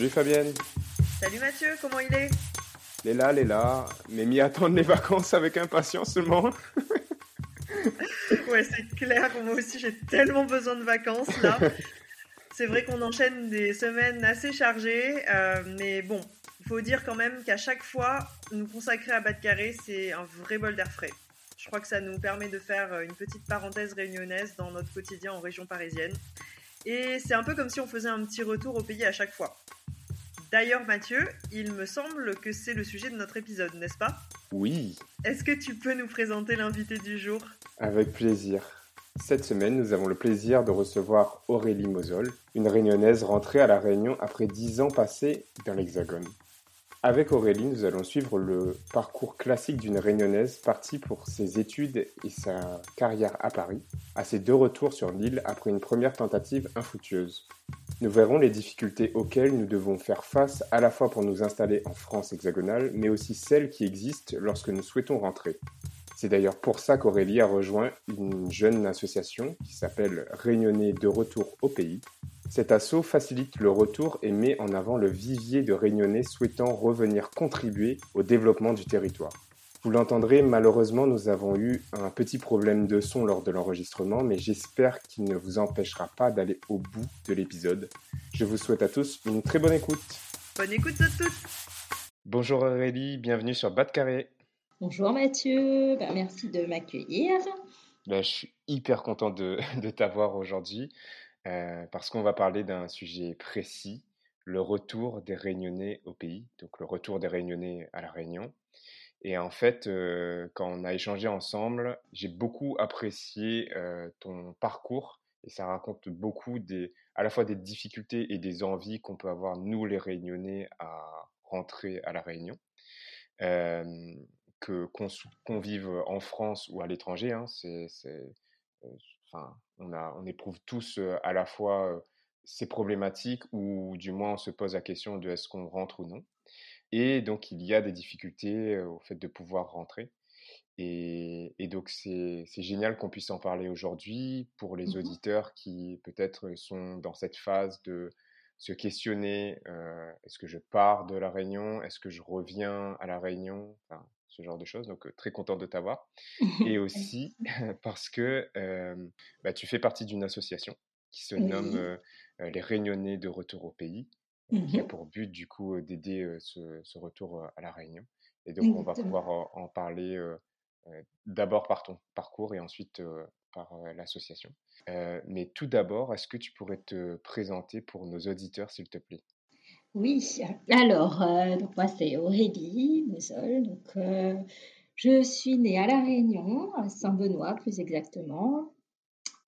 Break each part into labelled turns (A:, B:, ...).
A: Salut Fabienne
B: Salut Mathieu, comment il est?
A: Les là, les là, mais m'y attendre les vacances avec impatience seulement.
B: ouais, c'est clair, moi aussi j'ai tellement besoin de vacances là. c'est vrai qu'on enchaîne des semaines assez chargées, euh, mais bon, il faut dire quand même qu'à chaque fois, nous consacrer à Bas de Carré, c'est un vrai bol d'air frais. Je crois que ça nous permet de faire une petite parenthèse réunionnaise dans notre quotidien en région parisienne. Et c'est un peu comme si on faisait un petit retour au pays à chaque fois. D'ailleurs, Mathieu, il me semble que c'est le sujet de notre épisode, n'est-ce pas?
A: Oui.
B: Est-ce que tu peux nous présenter l'invité du jour?
A: Avec plaisir. Cette semaine, nous avons le plaisir de recevoir Aurélie Mosol, une réunionnaise rentrée à La Réunion après dix ans passés dans l'Hexagone. Avec Aurélie, nous allons suivre le parcours classique d'une réunionnaise partie pour ses études et sa carrière à Paris, à ses deux retours sur l'île après une première tentative infructueuse. Nous verrons les difficultés auxquelles nous devons faire face à la fois pour nous installer en France hexagonale, mais aussi celles qui existent lorsque nous souhaitons rentrer. C'est d'ailleurs pour ça qu'Aurélie a rejoint une jeune association qui s'appelle Réunionnais de retour au pays, cet assaut facilite le retour et met en avant le vivier de réunionnais souhaitant revenir contribuer au développement du territoire. Vous l'entendrez, malheureusement, nous avons eu un petit problème de son lors de l'enregistrement, mais j'espère qu'il ne vous empêchera pas d'aller au bout de l'épisode. Je vous souhaite à tous une très bonne écoute.
B: Bonne écoute à tous.
A: Bonjour Aurélie, bienvenue sur Bas de Carré.
C: Bonjour Mathieu, ben, merci de m'accueillir.
A: Ben, je suis hyper content de, de t'avoir aujourd'hui. Euh, parce qu'on va parler d'un sujet précis, le retour des Réunionnais au pays, donc le retour des Réunionnais à la Réunion. Et en fait, euh, quand on a échangé ensemble, j'ai beaucoup apprécié euh, ton parcours et ça raconte beaucoup des, à la fois des difficultés et des envies qu'on peut avoir nous les Réunionnais à rentrer à la Réunion. que qu'on vive en France ou à l'étranger, hein, enfin, on, a, on éprouve tous à la fois ces problématiques ou du moins on se pose la question de est-ce qu'on rentre ou non. Et donc il y a des difficultés au fait de pouvoir rentrer. Et, donc c'est génial qu'on puisse en parler aujourd'hui pour les mmh auditeurs qui peut-être sont dans cette phase de se questionner, est-ce que je pars de la Réunion, est-ce que je reviens à la Réunion, ce genre de choses. Donc, très content de t'avoir. Et aussi parce que bah, tu fais partie d'une association qui se nomme les Réunionnais de retour au pays, qui a mmh pour but, du coup, d'aider ce, retour à la Réunion. Et donc, on va pouvoir en, parler d'abord par ton parcours et ensuite par l'association. mais tout d'abord, est-ce que tu pourrais te présenter pour nos auditeurs, s'il te plaît?
C: Oui, alors, euh, donc moi c'est Aurélie Mosol. Euh, je suis née à La Réunion, à Saint-Benoît plus exactement.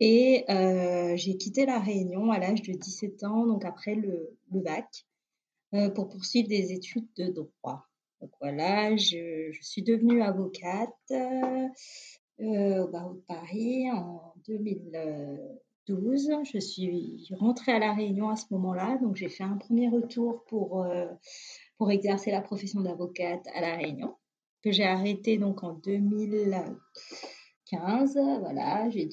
C: Et euh, j'ai quitté La Réunion à l'âge de 17 ans, donc après le, le bac, pour poursuivre des études de droit. Donc voilà, je, je suis devenue avocate au barreau de Paris en 2000. 12. Je suis rentrée à La Réunion à ce moment-là, donc j'ai fait un premier retour pour, euh, pour exercer la profession d'avocate à La Réunion, que j'ai arrêté donc en 2015. Voilà, j'ai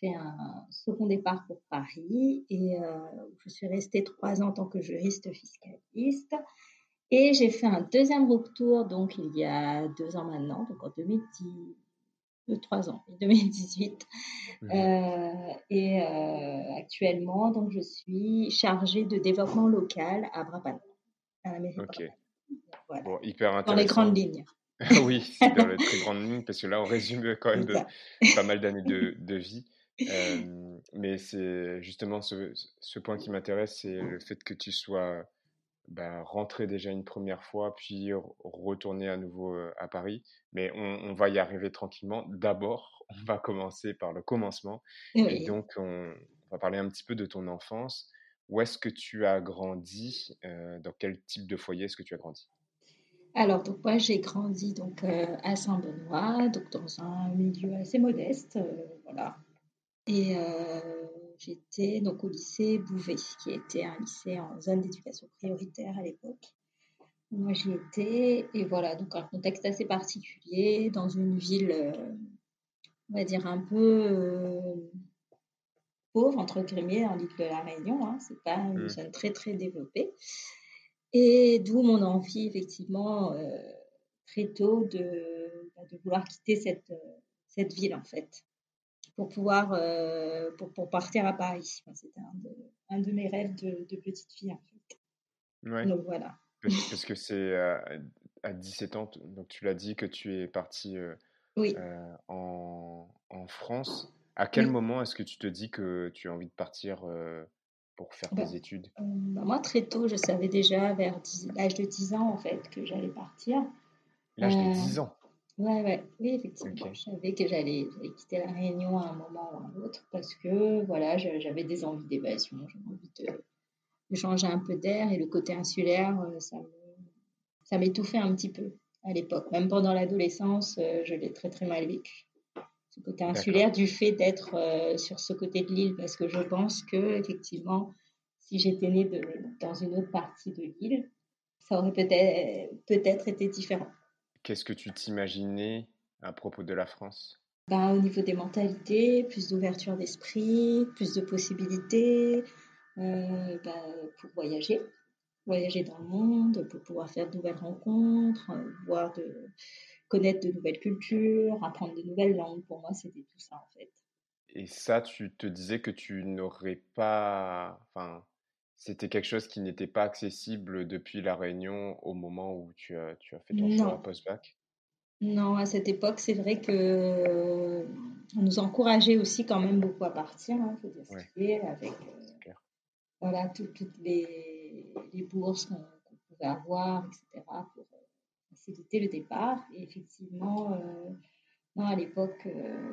C: fait un second départ pour Paris et euh, je suis restée trois ans en tant que juriste fiscaliste. Et j'ai fait un deuxième retour, donc il y a deux ans maintenant, donc en 2010, de trois ans, 2018. Mmh. Euh, et euh, actuellement, donc, je suis chargée de développement local à Brabant, à la mairie.
A: Bon, hyper intéressant.
C: Dans les grandes lignes.
A: oui, dans les très grandes lignes, parce que là, on résume quand même de, pas mal d'années de, de, vie. Euh, mais c'est justement ce, ce, point qui m'intéresse, c'est le fait que tu sois bah, rentrer déjà une première fois, puis retourner à nouveau à Paris. Mais on, va y arriver tranquillement. D'abord, on va commencer par le commencement. Et donc, on va parler un petit peu de ton enfance. Où est-ce que tu as grandi Dans quel type de foyer est-ce que tu as grandi?
C: Alors, donc moi, j'ai grandi donc à Saint-Benoît, donc dans un milieu assez modeste, voilà. Et j'étais donc au lycée Bouvet, qui était un lycée en zone d'éducation prioritaire à l'époque. Moi, j'y étais, et voilà, donc un contexte assez particulier, dans une ville, on va dire un peu pauvre, entre guillemets, en l'île de la Réunion. Hein, c'est pas une mmh. zone très, très développée. Et d'où mon envie, effectivement, euh, très tôt de, bah, de, vouloir quitter cette, cette ville, en fait, pour pouvoir euh, pour, pour, partir à Paris. C'était un de, un de, mes rêves de, de, petite fille, en fait.
A: Ouais. Donc voilà. Parce que c'est à 17 ans, donc tu l'as dit que tu es partie euh, oui. en, en, France. À quel moment est-ce que tu te dis que tu as envie de partir pour faire tes bah, études
C: bah, Moi, très tôt, je savais déjà, vers l'âge de 10 ans, en fait, que j'allais partir.
A: L'âge de 10 ans
C: Ouais, ouais, oui, effectivement. Je savais que j'allais quitter la Réunion à un moment ou à un autre parce que voilà, j'avais des envies d'évasion, j'avais envie de, changer un peu d'air et le côté insulaire, ça m'étouffait un petit peu à l'époque. Même pendant l'adolescence, je l'ai très très mal vécu ce côté insulaire du fait d'être euh, sur ce côté de l'île parce que je pense que effectivement si j'étais née de, dans une autre partie de l'île ça aurait peut-être peut-être été différent.
A: Qu'est-ce que tu t'imaginais à propos de la France?
C: Ben, au niveau des mentalités, plus d'ouverture d'esprit, plus de possibilités euh, ben, pour voyager, voyager dans le monde, pour pouvoir faire de nouvelles rencontres, euh, voir de, connaître de nouvelles cultures, apprendre de nouvelles langues. Pour moi, c'était tout ça en fait.
A: Et ça, tu te disais que tu n'aurais pas. Enfin, c'était quelque chose qui n'était pas accessible depuis La Réunion au moment où tu as, tu as fait ton choix post-bac?
C: Non, à cette époque, c'est vrai que on nous encourageait aussi quand même beaucoup à partir, il hein, faut dire ce avec euh, voilà, toutes les, les bourses qu'on pouvait avoir, etc. pour faciliter le départ. Et effectivement, euh, à l'époque, euh,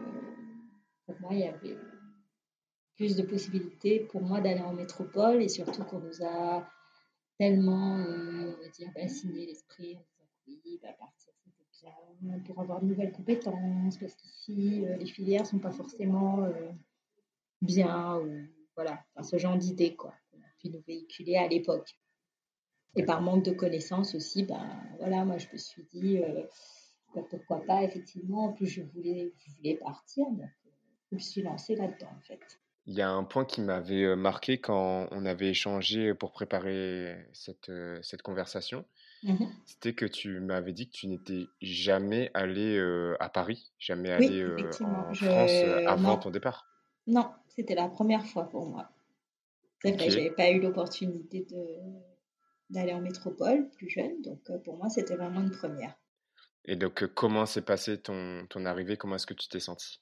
C: pour moi, il y avait plus de possibilités pour moi d'aller en métropole et surtout qu'on nous a tellement euh, dire, bassiné l'esprit en disant oui, partir c'était bien pour avoir de nouvelles compétences parce qu'ici les filières sont pas forcément bien ou voilà, ce genre d'idées quoi qu'on a pu nous véhiculer à l'époque. Et par manque de connaissances aussi, ben voilà, moi je me suis dit euh, ben, pourquoi pas effectivement. En plus je voulais, je voulais partir, donc euh, je me suis lancée là-dedans en fait.
A: Il y a un point qui m'avait euh, marqué quand on avait échangé pour préparer cette, cette conversation. Mmh C'était que tu m'avais dit que tu n'étais jamais allé à Paris, jamais allé en France avant ton départ.
C: Non, c'était la première fois pour moi. C'est vrai, j'avais pas eu l'opportunité d'aller en métropole plus jeune. Donc pour moi, c'était vraiment une première.
A: Et donc, comment s'est passé ton, ton arrivée? Comment est-ce que tu t'es sentie?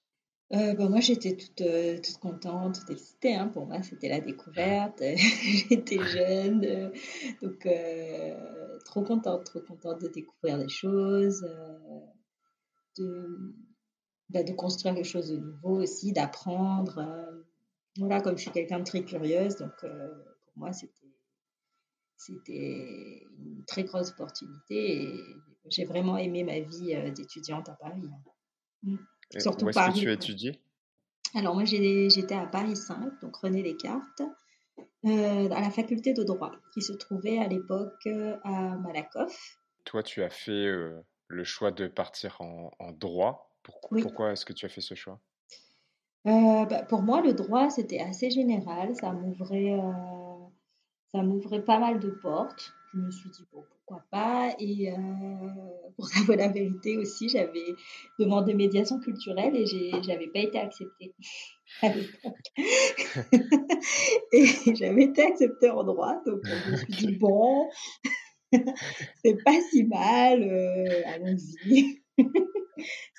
C: Euh, bah, moi, j'étais toute, toute contente, toute excitée. Hein. Pour moi, c'était la découverte. j'étais jeune. donc, trop contente, trop contente de découvrir des choses, de, bah, de construire quelque chose de nouveau aussi, d'apprendre. voilà, comme je suis quelqu'un de très curieuse, donc pour moi, c'était c'était une très grosse opportunité et j'ai vraiment aimé ma vie euh, d'étudiante à Paris. Hein.
A: Mmh. Surtout où est-ce que tu as étudié?
C: Alors moi j'étais à Paris 5, donc René Descartes, euh, à la faculté de droit qui se trouvait à l'époque euh, à Malakoff.
A: Toi tu as fait le choix de partir en, droit. Pourquoi, pourquoi est-ce que tu as fait ce choix?
C: Bah, Pour moi le droit c'était assez général, ça m'ouvrait ça m'ouvrait pas mal de portes. Je me suis dit, bon, pourquoi pas. Et euh, pour savoir la vérité aussi, j'avais demandé médiation culturelle et j'avais pas été acceptée à l'époque. et j'avais été acceptée en droit. Donc, je me suis dit, bon, c'est pas si mal, euh, allons-y.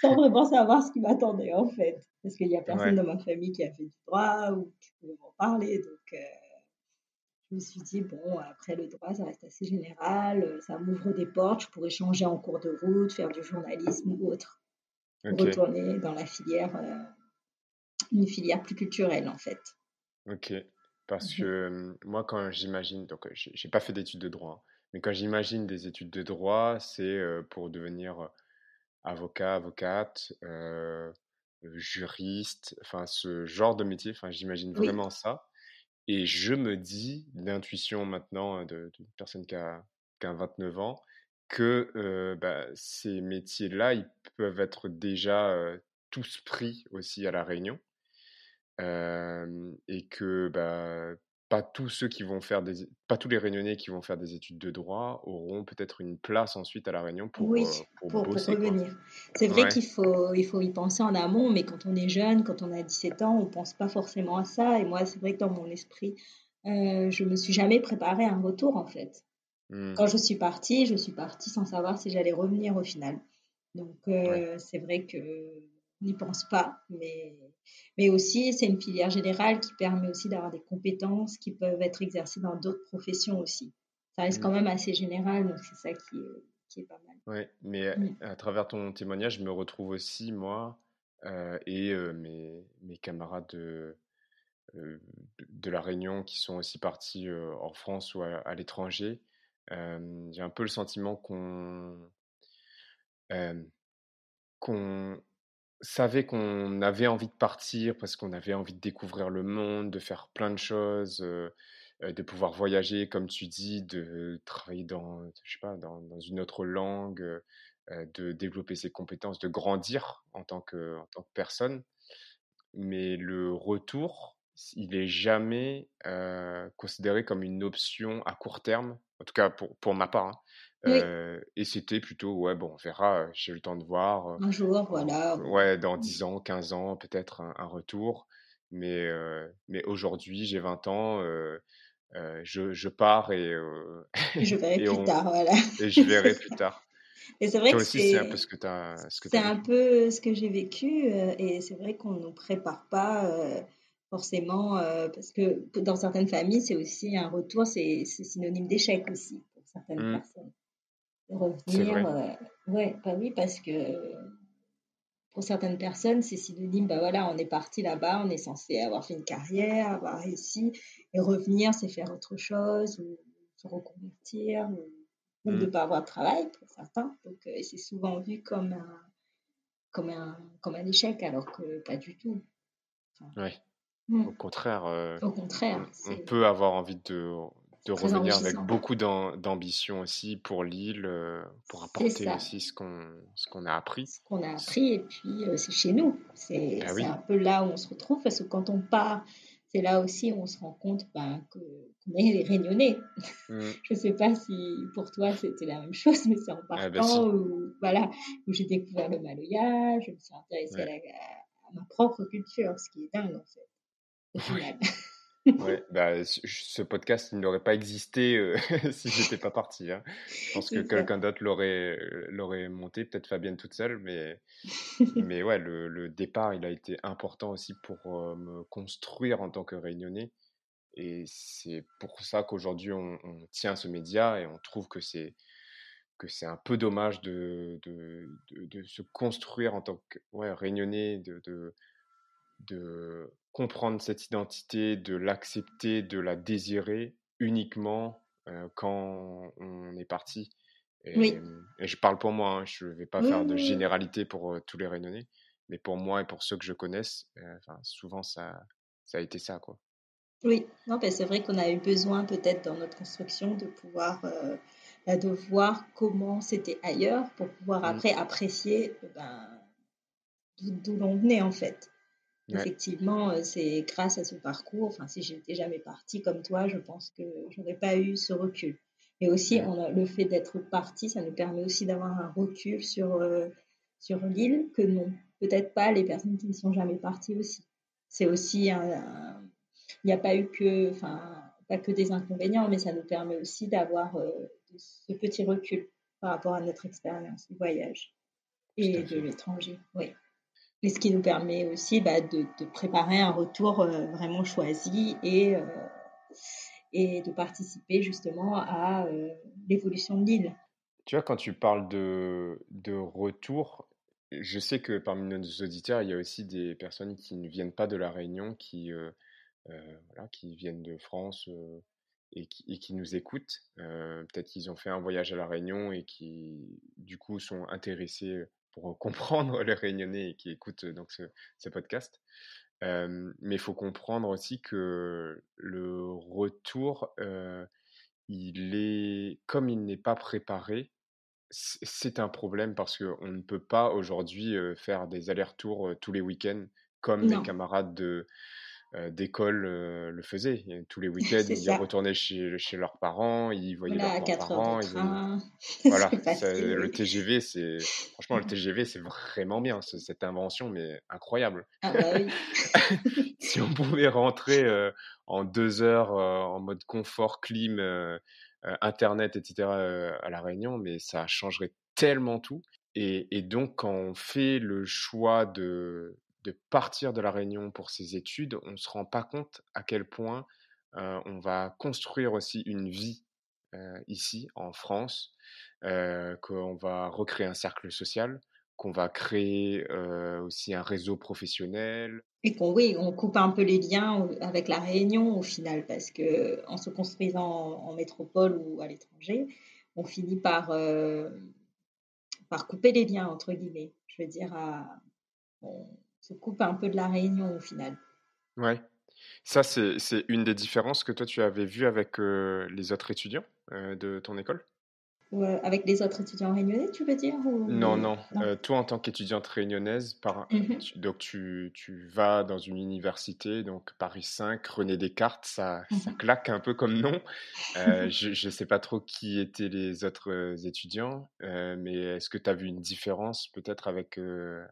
C: Sans vraiment savoir ce qui m'attendait en fait. Parce qu'il n'y a personne dans ma famille qui a fait du droit ou qui pouvait m'en parler. Donc, euh, je me suis dit, bon, après le droit, ça reste assez général, euh, ça m'ouvre des portes, je pourrais changer en cours de route, faire du journalisme ou autre. Retourner dans la filière, euh, une filière plus culturelle en fait.
A: Ok. Parce que moi, quand j'imagine, donc euh, j'ai pas fait d'études de droit, hein, mais quand j'imagine des études de droit, c'est euh, pour devenir avocat, avocate, euh, juriste, enfin ce genre de métier, enfin j'imagine
C: Oui,
A: vraiment ça. Et je me dis, l'intuition maintenant de- d'une personne qui a, qui a 29 ans, que bah, ces métiers-là, ils peuvent être déjà tous pris aussi à La Réunion. Et que bah, pas tous ceux qui vont faire des, pas tous les Réunionnais qui vont faire des études de droit auront peut-être une place ensuite à La Réunion pour,
C: oui,
A: euh, pour bosser,
C: revenir. C'est vrai
A: Ouais.
C: qu'il faut, il faut y penser en amont, mais quand on est jeune, quand on a 17 ans, on pense pas forcément à ça. Et moi, c'est vrai que dans mon esprit, euh, je me suis jamais préparé à un retour, en fait.
A: Hmm.
C: Quand je suis partie, je suis partie sans savoir si j'allais revenir au final. Donc,
A: Ouais.
C: euh, c'est vrai que n'y pense pas, mais, mais aussi, c'est une filière générale qui permet aussi d'avoir des compétences qui peuvent être exercées dans d'autres professions aussi. Ça reste quand
A: Hmm.
C: même assez général, donc c'est ça qui est, qui est pas mal.
A: Ouais. Mais à
C: Mm.
A: à travers ton témoignage, je me retrouve aussi, moi, euh, et euh, mes, mes camarades de, euh, de La Réunion qui sont aussi partis euh, en France ou à, à l'étranger. Euh, j'ai un peu le sentiment qu'on euh, qu'on savait qu'on avait envie de partir parce qu'on avait envie de découvrir le monde, de faire plein de choses, de pouvoir voyager, comme tu dis, de travailler dans, je sais pas, dans, une autre langue, de développer ses compétences, de grandir en tant que, personne. Mais le retour, il est jamais considéré comme une option à court terme, en tout cas pour, pour ma part. hein.
C: Oui,
A: Euh, et c'était plutôt, ouais, bon, on verra, euh, j'ai eu le temps de voir. euh,
C: un jour, voilà.
A: ouais, dans
C: Mm.
A: 10 ans, 15 ans, peut-être un, un retour. Mais, euh, mais aujourd'hui, j'ai 20 ans, euh, euh, je, je pars et, euh,
C: Je verrai
A: et,
C: plus
A: on,
C: tard, voilà.
A: et je verrai plus tard.
C: Et c'est vrai
A: Toi
C: que
A: aussi, c'est un peu
C: c'est
A: ce que tu as, ce que
C: c'est
A: t'as
C: un
A: vécu.
C: peu ce que j'ai vécu euh, et c'est vrai qu'on ne nous prépare pas euh, forcément euh, parce que dans certaines familles, c'est aussi un retour, c'est c'est synonyme d'échec aussi pour certaines
A: Hmm,
C: personnes. Revenir,
A: vrai.
C: euh, ouais, bah oui, parce que pour certaines personnes, c'est synonyme, bah voilà, on est parti là-bas, on est censé avoir fait une carrière, avoir réussi, et revenir, c'est faire autre chose, ou se reconvertir, ou, de ne
A: Hmm,
C: pas avoir de travail pour certains. Donc, euh, c'est souvent vu comme un, comme un, comme un échec, alors que pas du tout. Enfin,
A: ouais.
C: hmm,
A: Au contraire, euh,
C: au contraire,
A: on, peut avoir envie de, de
C: très
A: revenir avec beaucoup d'am- d'ambition aussi pour l'île, euh, pour apporter aussi ce qu'on a appris.
C: ce qu'on a appris, et puis euh, c'est chez nous. C'est
A: Ben
C: c'est un
A: oui.
C: peu là où on se retrouve, parce que quand on part, c'est là aussi où on se rend compte ben, que, qu'on est les réunionnais.
A: Hmm,
C: Je ne sais pas si pour toi c'était la même chose, mais c'est en
A: Ah ben
C: partant
A: si.
C: où, voilà, où j'ai découvert le Maloya, je me suis intéressée à,
A: Ouais.
C: la- à ma propre culture, ce qui est dingue en fait, au final.
A: Ouais, bah, ce podcast, il n'aurait pas existé euh, si j'étais pas parti. hein. Je pense que quelqu'un d'autre l'aurait euh, l'aurait monté, peut-être Fabienne toute seule, mais, mais ouais, le, le départ, il a été important aussi pour euh, me construire en tant que Réunionnais. Et c'est pour ça qu'aujourd'hui, on, on tient ce média et on trouve que c'est que c'est un peu dommage de, de, de, de se construire en tant que ouais, Réunionnais, de, de comprendre cette identité, de l'accepter, de la désirer uniquement euh, quand on est parti.
C: Oui,
A: Et, et je parle pour moi, hein, je ne vais pas
C: oui,
A: faire de généralité pour euh, tous les Réunionnais, mais pour moi et pour ceux que je connaisse, euh, souvent ça, ça a été ça, quoi.
C: Oui, non, ben, c'est vrai qu'on a eu besoin peut-être dans notre construction de pouvoir, bah, de voir comment c'était ailleurs pour pouvoir
A: Mm.
C: après apprécier ben, d'où l'on venait en fait. Effectivement, euh, c'est grâce à ce parcours, enfin si j'étais jamais partie comme toi, je pense que j'aurais pas eu ce recul. Et aussi, on a, le fait d'être parti, ça nous permet aussi d'avoir un recul sur, euh, sur l'île que n'ont peut-être pas les personnes qui ne sont jamais parties aussi. C'est aussi un, il n'y a pas eu que, enfin, pas que des inconvénients, mais ça nous permet aussi d'avoir euh, ce petit recul par rapport à notre expérience du voyage et de l'étranger. Oui. Et ce qui nous permet aussi bah, de, préparer un retour euh, vraiment choisi et, euh, et de participer justement à euh, l'évolution de l'île.
A: Tu vois, quand tu parles de, de retour, je sais que parmi nos auditeurs, il y a aussi des personnes qui ne viennent pas de la Réunion, qui, voilà, qui viennent de France et qui, et, qui, nous écoutent. Peut-être qu'ils ont fait un voyage à La Réunion et qui, du coup, sont intéressés pour comprendre les Réunionnais qui écoutent donc ce, ce podcast. mais il faut comprendre aussi que le retour, il est, comme il n'est pas préparé, c'est un problème parce qu'on ne peut pas aujourd'hui faire des allers-retours tous les week-ends comme mes camarades de, d'école le faisaient. tous les week-ends, ils retournaient chez, chez leurs parents, ils voyaient leurs parents Voilà, le TGV, c'est franchement le TGV, c'est vraiment bien cette invention, mais incroyable. Ah bah oui. si on pouvait rentrer en deux heures en mode confort, clim, internet, etc. à la Réunion, mais ça changerait tellement tout. Et, et donc, quand on fait le choix de, de partir de la Réunion pour ses études, on ne se rend pas compte à quel point on va construire aussi une vie ici en France, qu'on va recréer un cercle social, qu'on va créer aussi un réseau professionnel.
C: Et qu'on oui, on coupe un peu les liens avec la Réunion au final, parce que en se construisant en, métropole ou à l'étranger, on finit par, par couper les liens entre guillemets. Je veux dire, à, se coupe un peu de la réunion au final.
A: Ouais. Ça, c'est une des différences que toi, tu avais vues avec euh, les autres étudiants euh, de ton école?
C: Avec les autres étudiants réunionnais, tu veux dire
A: Non, non. Euh, toi, en tant qu'étudiante réunionnaise, par... Mmh tu, donc tu, tu, vas dans une université, donc Paris 5, René Descartes, ça, ça claque un peu comme nom. Euh, je ne sais pas trop qui étaient les autres euh, étudiants, mais est-ce que tu as vu une différence peut-être avec,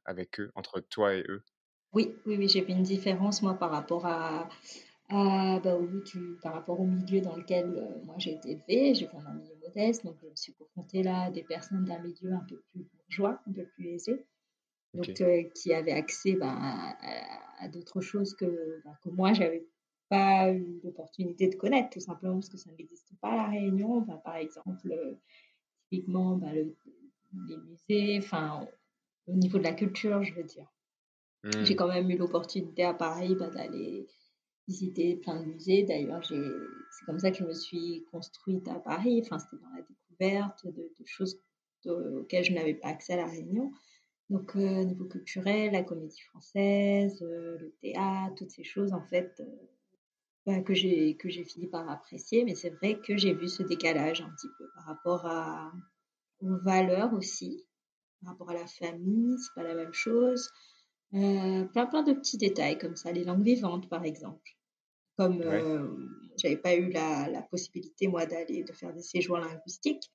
A: avec eux, entre toi et eux?
C: Oui, oui, oui j'ai vu une différence, moi, par rapport à ah, bah oui, tu, par rapport au milieu dans lequel euh, moi j'ai été élevée, j'ai fait un milieu modeste, donc je me suis confrontée là à des personnes d'un milieu un peu plus bourgeois, un peu plus aisé, donc euh, qui avaient accès bah, à, d'autres choses que, bah, que moi j'avais pas eu l'opportunité de connaître, tout simplement parce que ça n'existe pas à La Réunion. Bah, par exemple, euh, typiquement le, les musées, enfin au niveau de la culture, je veux dire. J'ai mmh. quand même eu l'opportunité à Paris d'aller visité plein de musées. D'ailleurs, c'est comme ça que je me suis construite à Paris. Enfin, c'était dans la découverte de, choses auxquelles je n'avais pas accès à La Réunion. Donc, au euh, niveau culturel, la comédie française, euh, le théâtre, toutes ces choses, en fait, euh, bah, que j'ai fini par apprécier. Mais c'est vrai que j'ai vu ce décalage un petit peu par rapport à, aux valeurs aussi, par rapport à la famille, c'est pas la même chose. Plein plein de petits détails comme ça, les langues vivantes par exemple. Comme euh, j'avais pas eu la, la possibilité, moi, d'aller, de faire des séjours linguistiques,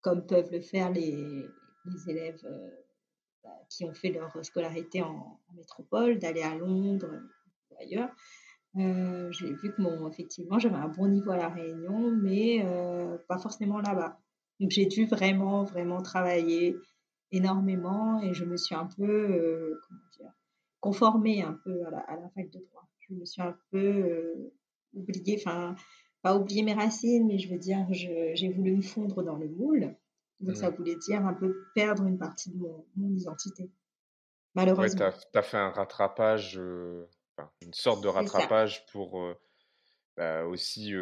C: comme peuvent le faire les, les élèves euh, bah, qui ont fait leur scolarité en, métropole, d'aller à Londres ou ailleurs. Euh, j'ai vu que mon, effectivement, j'avais un bon niveau à La Réunion, mais pas forcément là-bas. Donc j'ai dû vraiment, vraiment travailler énormément et je me suis un peu, comment dire, conformée un peu à la, à la fac de droit je me suis un peu euh, oubliée, enfin, pas oublié mes racines, mais je veux dire, j'ai voulu me fondre dans le moule. Donc, ça voulait dire un peu perdre une partie de mon, identité.
A: Malheureusement. tu as, fait un rattrapage, euh, une sorte de rattrapage pour euh, bah, aussi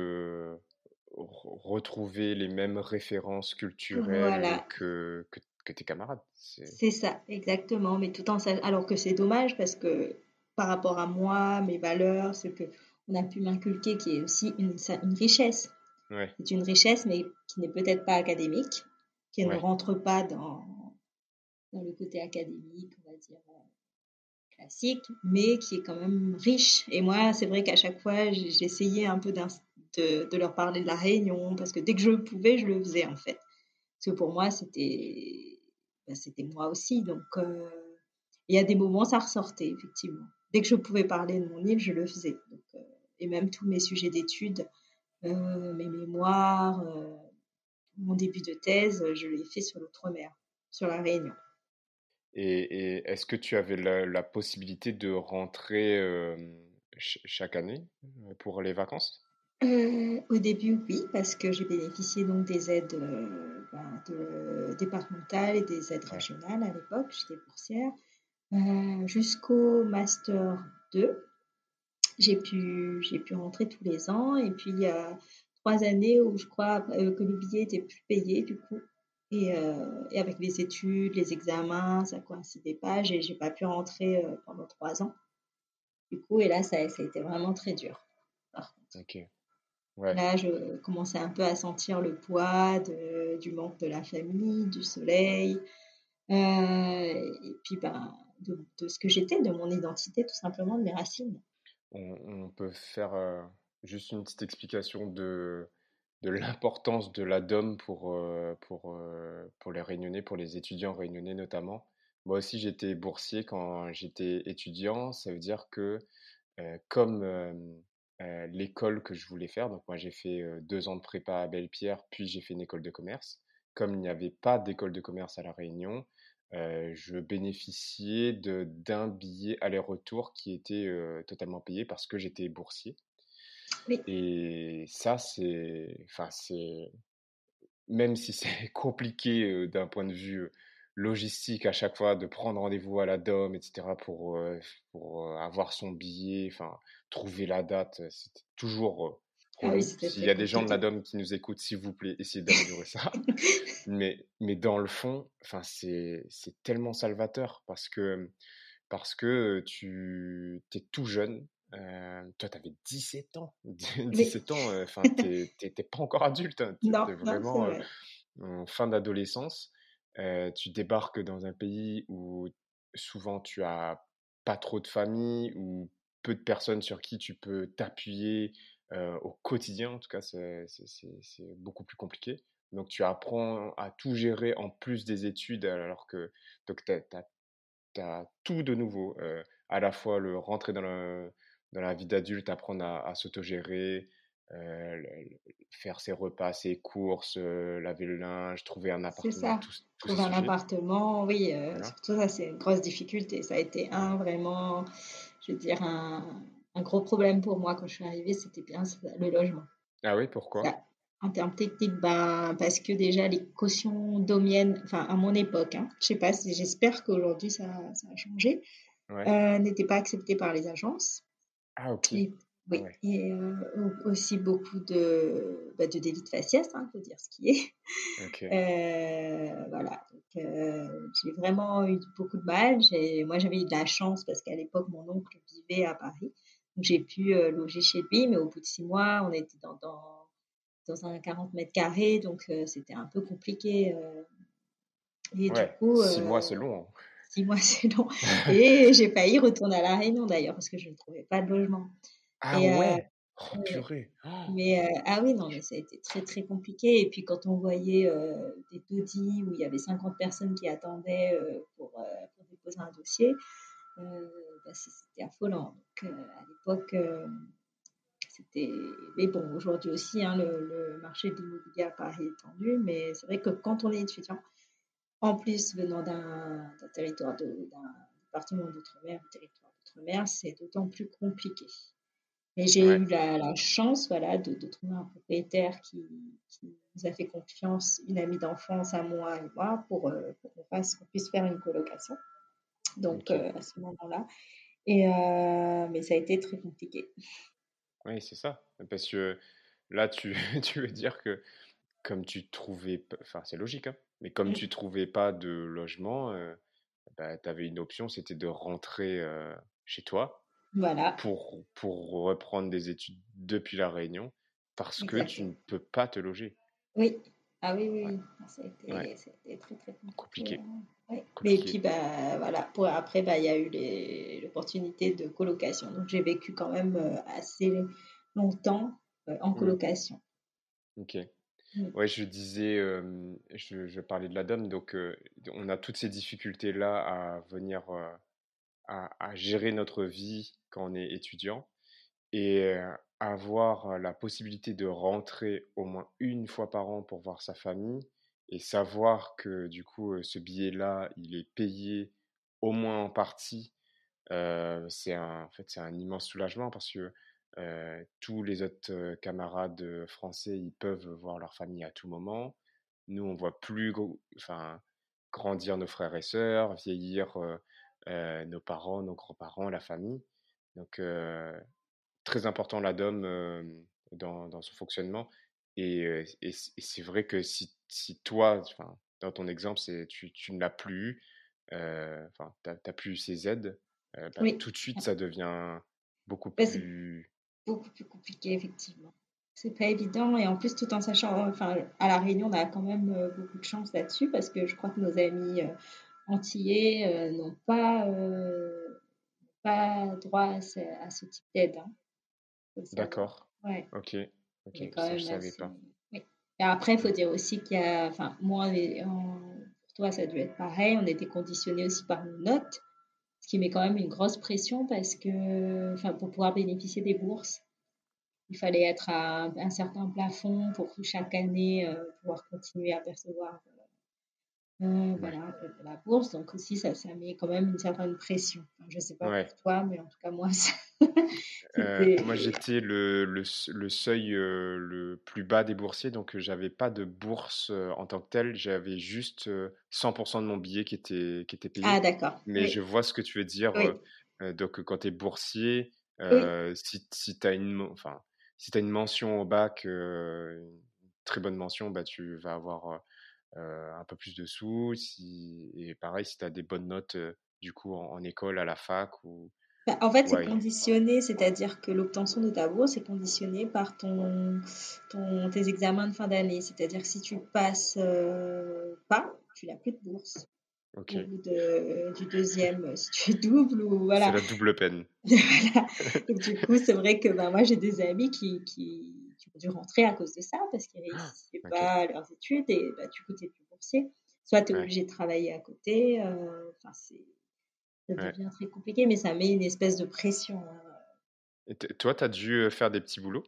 A: retrouver les mêmes références culturelles que, que, que, tes camarades.
C: C'est ça, exactement. Mais tout en alors que c'est dommage parce que par rapport à moi, mes valeurs, ce que on a pu m'inculquer, qui est aussi une, une richesse. C'est une richesse, mais qui n'est peut-être pas académique, qui ne rentre pas dans, dans le côté académique, on va dire, classique, mais qui est quand même riche. Et moi, c'est vrai qu'à chaque fois, j'essayais un peu de, de, leur parler de la Réunion, parce que dès que je pouvais, je le faisais, en fait. Parce que pour moi, c'était ben, c'était moi aussi. Donc, euh, y a des moments, ça ressortait, effectivement dès que je pouvais parler de mon île, je le faisais. Euh, et même tous mes sujets d'études, euh, mes mémoires, euh, mon début de thèse, je l'ai fait sur l'outre-mer, sur la Réunion.
A: Et, est-ce que tu avais la, possibilité de rentrer chaque année pour les vacances?
C: Au début, oui, parce que j'ai bénéficié donc des aides ben, départementales et des aides régionales à l'époque. J'étais boursière. Euh, jusqu'au Master 2. j'ai pu, j'ai pu rentrer tous les ans. Et puis, il y a trois années où je crois que le billet était plus payé, du coup. Et, et, avec les études, les examens, ça coïncidait pas. J'ai, j'ai pas pu rentrer pendant trois ans. Du coup, et là, ça, ça a été vraiment très dur.
A: Ok.
C: Là, je commençais un peu à sentir le poids de, du manque de la famille, du soleil, euh, et puis ben, de, de ce que j'étais, de mon identité, tout simplement, de mes racines.
A: On, peut faire euh, juste une petite explication de, de l'importance de la DOM pour, euh, pour, pour les réunionnais, pour les étudiants réunionnais notamment. Moi aussi, j'étais boursier quand j'étais étudiant. Ça veut dire que comme l'école que je voulais faire. Donc moi j'ai fait deux ans de prépa à Belle-Pierre, puis j'ai fait une école de commerce. Comme il n'y avait pas d'école de commerce à La Réunion, je bénéficiais d'un billet aller-retour qui était totalement payé parce que j'étais boursier. Et ça, c'est, enfin, c'est, même si c'est compliqué d'un point de vue logistique à chaque fois de prendre rendez-vous à la DOM, etc. pour, pour avoir son billet, enfin, trouver la date, c'était toujours. Ah S'il y a des gens de la DOM qui nous écoutent, s'il vous plaît, essayez d'améliorer ça. mais, mais dans le fond, c'est tellement salvateur parce que, parce que tu es tout jeune. toi, tu avais 17 ans. 17 ans, enfin, tu n'étais pas encore adulte. Hein, tu étais vraiment en fin d'adolescence. tu débarques dans un pays où souvent tu as pas trop de famille ou peu de personnes sur qui tu peux t'appuyer au quotidien. En tout cas, c'est beaucoup plus compliqué. Donc, tu apprends à tout gérer en plus des études, alors que tu as, tout de nouveau. à la fois le rentrer dans, dans la vie d'adulte, apprendre à, à s'autogérer, euh, faire ses repas, ses courses, euh, laver le linge, trouver un appartement. C'est ça.
C: trouver un appartement, oui. Euh, Surtout ça, c'est une grosse difficulté. Ça a été un vraiment, je veux dire, un, un gros problème pour moi quand je suis arrivée, c'était bien le logement.
A: Ah oui, pourquoi?
C: En termes techniques, ben, parce que déjà les cautions domiennes, enfin à mon époque, hein, je sais pas, j'espère qu'aujourd'hui ça, ça, a changé, n'étaient pas acceptées par les agences.
A: Ah ok.
C: Oui, et euh, aussi beaucoup de, bah, de délits de faciès, il hein, faut dire ce qui est. Euh, voilà, euh, j'ai vraiment eu beaucoup de mal. Moi, j'avais eu de la chance parce qu'à l'époque, mon oncle vivait à Paris. Donc, j'ai pu loger chez lui, mais au bout de six mois, on était dans, dans, dans un 40 mètres carrés, donc c'était un peu compliqué.
A: et du coup, six mois, c'est long. Hein.
C: Six mois, c'est long. et j'ai failli retourner à La Réunion d'ailleurs parce que je ne trouvais pas de logement.
A: Ah ouais? Oh, purée. Oh.
C: Mais ah oui, non, mais ça a été très très compliqué. Et puis quand on voyait des taudis où il y avait 50 personnes qui attendaient pour, pour, déposer un dossier, bah, c'était affolant. Donc à l'époque, c'était. Mais bon, aujourd'hui aussi, hein, le, marché de l'immobilier à Paris est tendu, mais c'est vrai que quand on est étudiant, en plus venant d'un territoire, d'un département d'outre-mer, territoire d'outre-mer, c'est d'autant plus compliqué. Mais j'ai eu la, chance voilà, de, trouver un propriétaire qui, nous a fait confiance, une amie d'enfance à moi et moi, pour, euh, qu'on puisse faire une colocation. Donc, euh, à ce moment-là. Et, euh, mais ça a été très compliqué.
A: Oui, c'est ça. Parce que là, tu, tu veux dire que comme tu trouvais, enfin c'est logique, hein, mais comme tu trouvais pas de logement, bah, tu avais une option, c'était de rentrer chez toi
C: voilà.
A: pour, pour reprendre des études depuis la Réunion parce que tu ne peux pas te loger.
C: Oui, ah oui, oui, ça a été, très très compliqué. Hein. Mais puis bah, voilà, pour, après bah, il y a eu l'opportunité de colocation. Donc j'ai vécu quand même euh, assez longtemps euh, en mmh. colocation.
A: Ok. Mmh. Ouais, je disais, je, je, parlais de la dame, donc on a toutes ces difficultés-là à venir à, gérer notre vie quand on est étudiant et avoir la possibilité de rentrer au moins une fois par an pour voir sa famille et savoir que du coup ce billet-là, il est payé au moins en partie, c'est un, en fait, c'est un immense soulagement parce que tous les autres camarades français, ils peuvent voir leur famille à tout moment. Nous, on voit plus, enfin, grandir nos frères et sœurs, vieillir nos parents, nos grands-parents, la famille. Donc, très important la DOM dans, dans, son fonctionnement. Et, et, c'est vrai que si, si toi, dans ton exemple, tu, tu ne l'as plus enfin, tu n'as plus ces aides, bah, tout de suite, ça devient beaucoup plus...
C: Beaucoup plus compliqué, effectivement. C'est pas évident et en plus tout en sachant, enfin à la Réunion on a quand même beaucoup de chance là-dessus parce que je crois que nos amis antillais n'ont pas pas droit à ce, type d'aide. Hein.
A: D'accord. Ouais. Ok. Ok.
C: Ça, je savais pas. Et après, il faut dire aussi qu'il y a, enfin moi pour toi ça a dû être pareil, on était conditionnés aussi par nos notes, ce qui met quand même une grosse pression parce que, enfin pour pouvoir bénéficier des bourses il fallait être à un certain plafond pour chaque année euh, pouvoir continuer à percevoir euh, voilà, la bourse. Donc aussi, ça, ça met quand même une certaine pression. je ne sais pas pour toi, mais en tout cas, moi,
A: euh, moi, j'étais le, le, le, seuil le plus bas des boursiers, donc j'avais pas de bourse en tant que telle. J'avais juste 100% de mon billet qui était, qui était payé.
C: Ah, d'accord.
A: Mais je vois ce que tu veux dire. donc, quand tu es boursier, si, si tu as une... Enfin, si tu as une mention au bac, une très bonne mention, bah, tu vas avoir un peu plus de sous. Si... Et pareil, si tu as des bonnes notes du coup en, école, à la fac ou...
C: Bah, en fait, c'est conditionné, c'est-à-dire que l'obtention de ta bourse est conditionnée par ton, ton tes examens de fin d'année. C'est-à-dire que si tu passes pas, tu n'as plus de bourse. Au bout du deuxième, si tu es double ou voilà.
A: C'est la double peine.
C: voilà. Du coup, c'est vrai que ben, moi, j'ai des amis qui, qui, qui, ont dû rentrer à cause de ça parce qu'ils ne ah, réussissaient pas à leurs études et bah, du coup, tu n'es plus boursier. Soit tu es obligé de travailler à côté. Euh, enfin, c'est ça devient très compliqué, mais ça met une espèce de pression. Hein.
A: Et toi, tu as dû faire des petits boulots?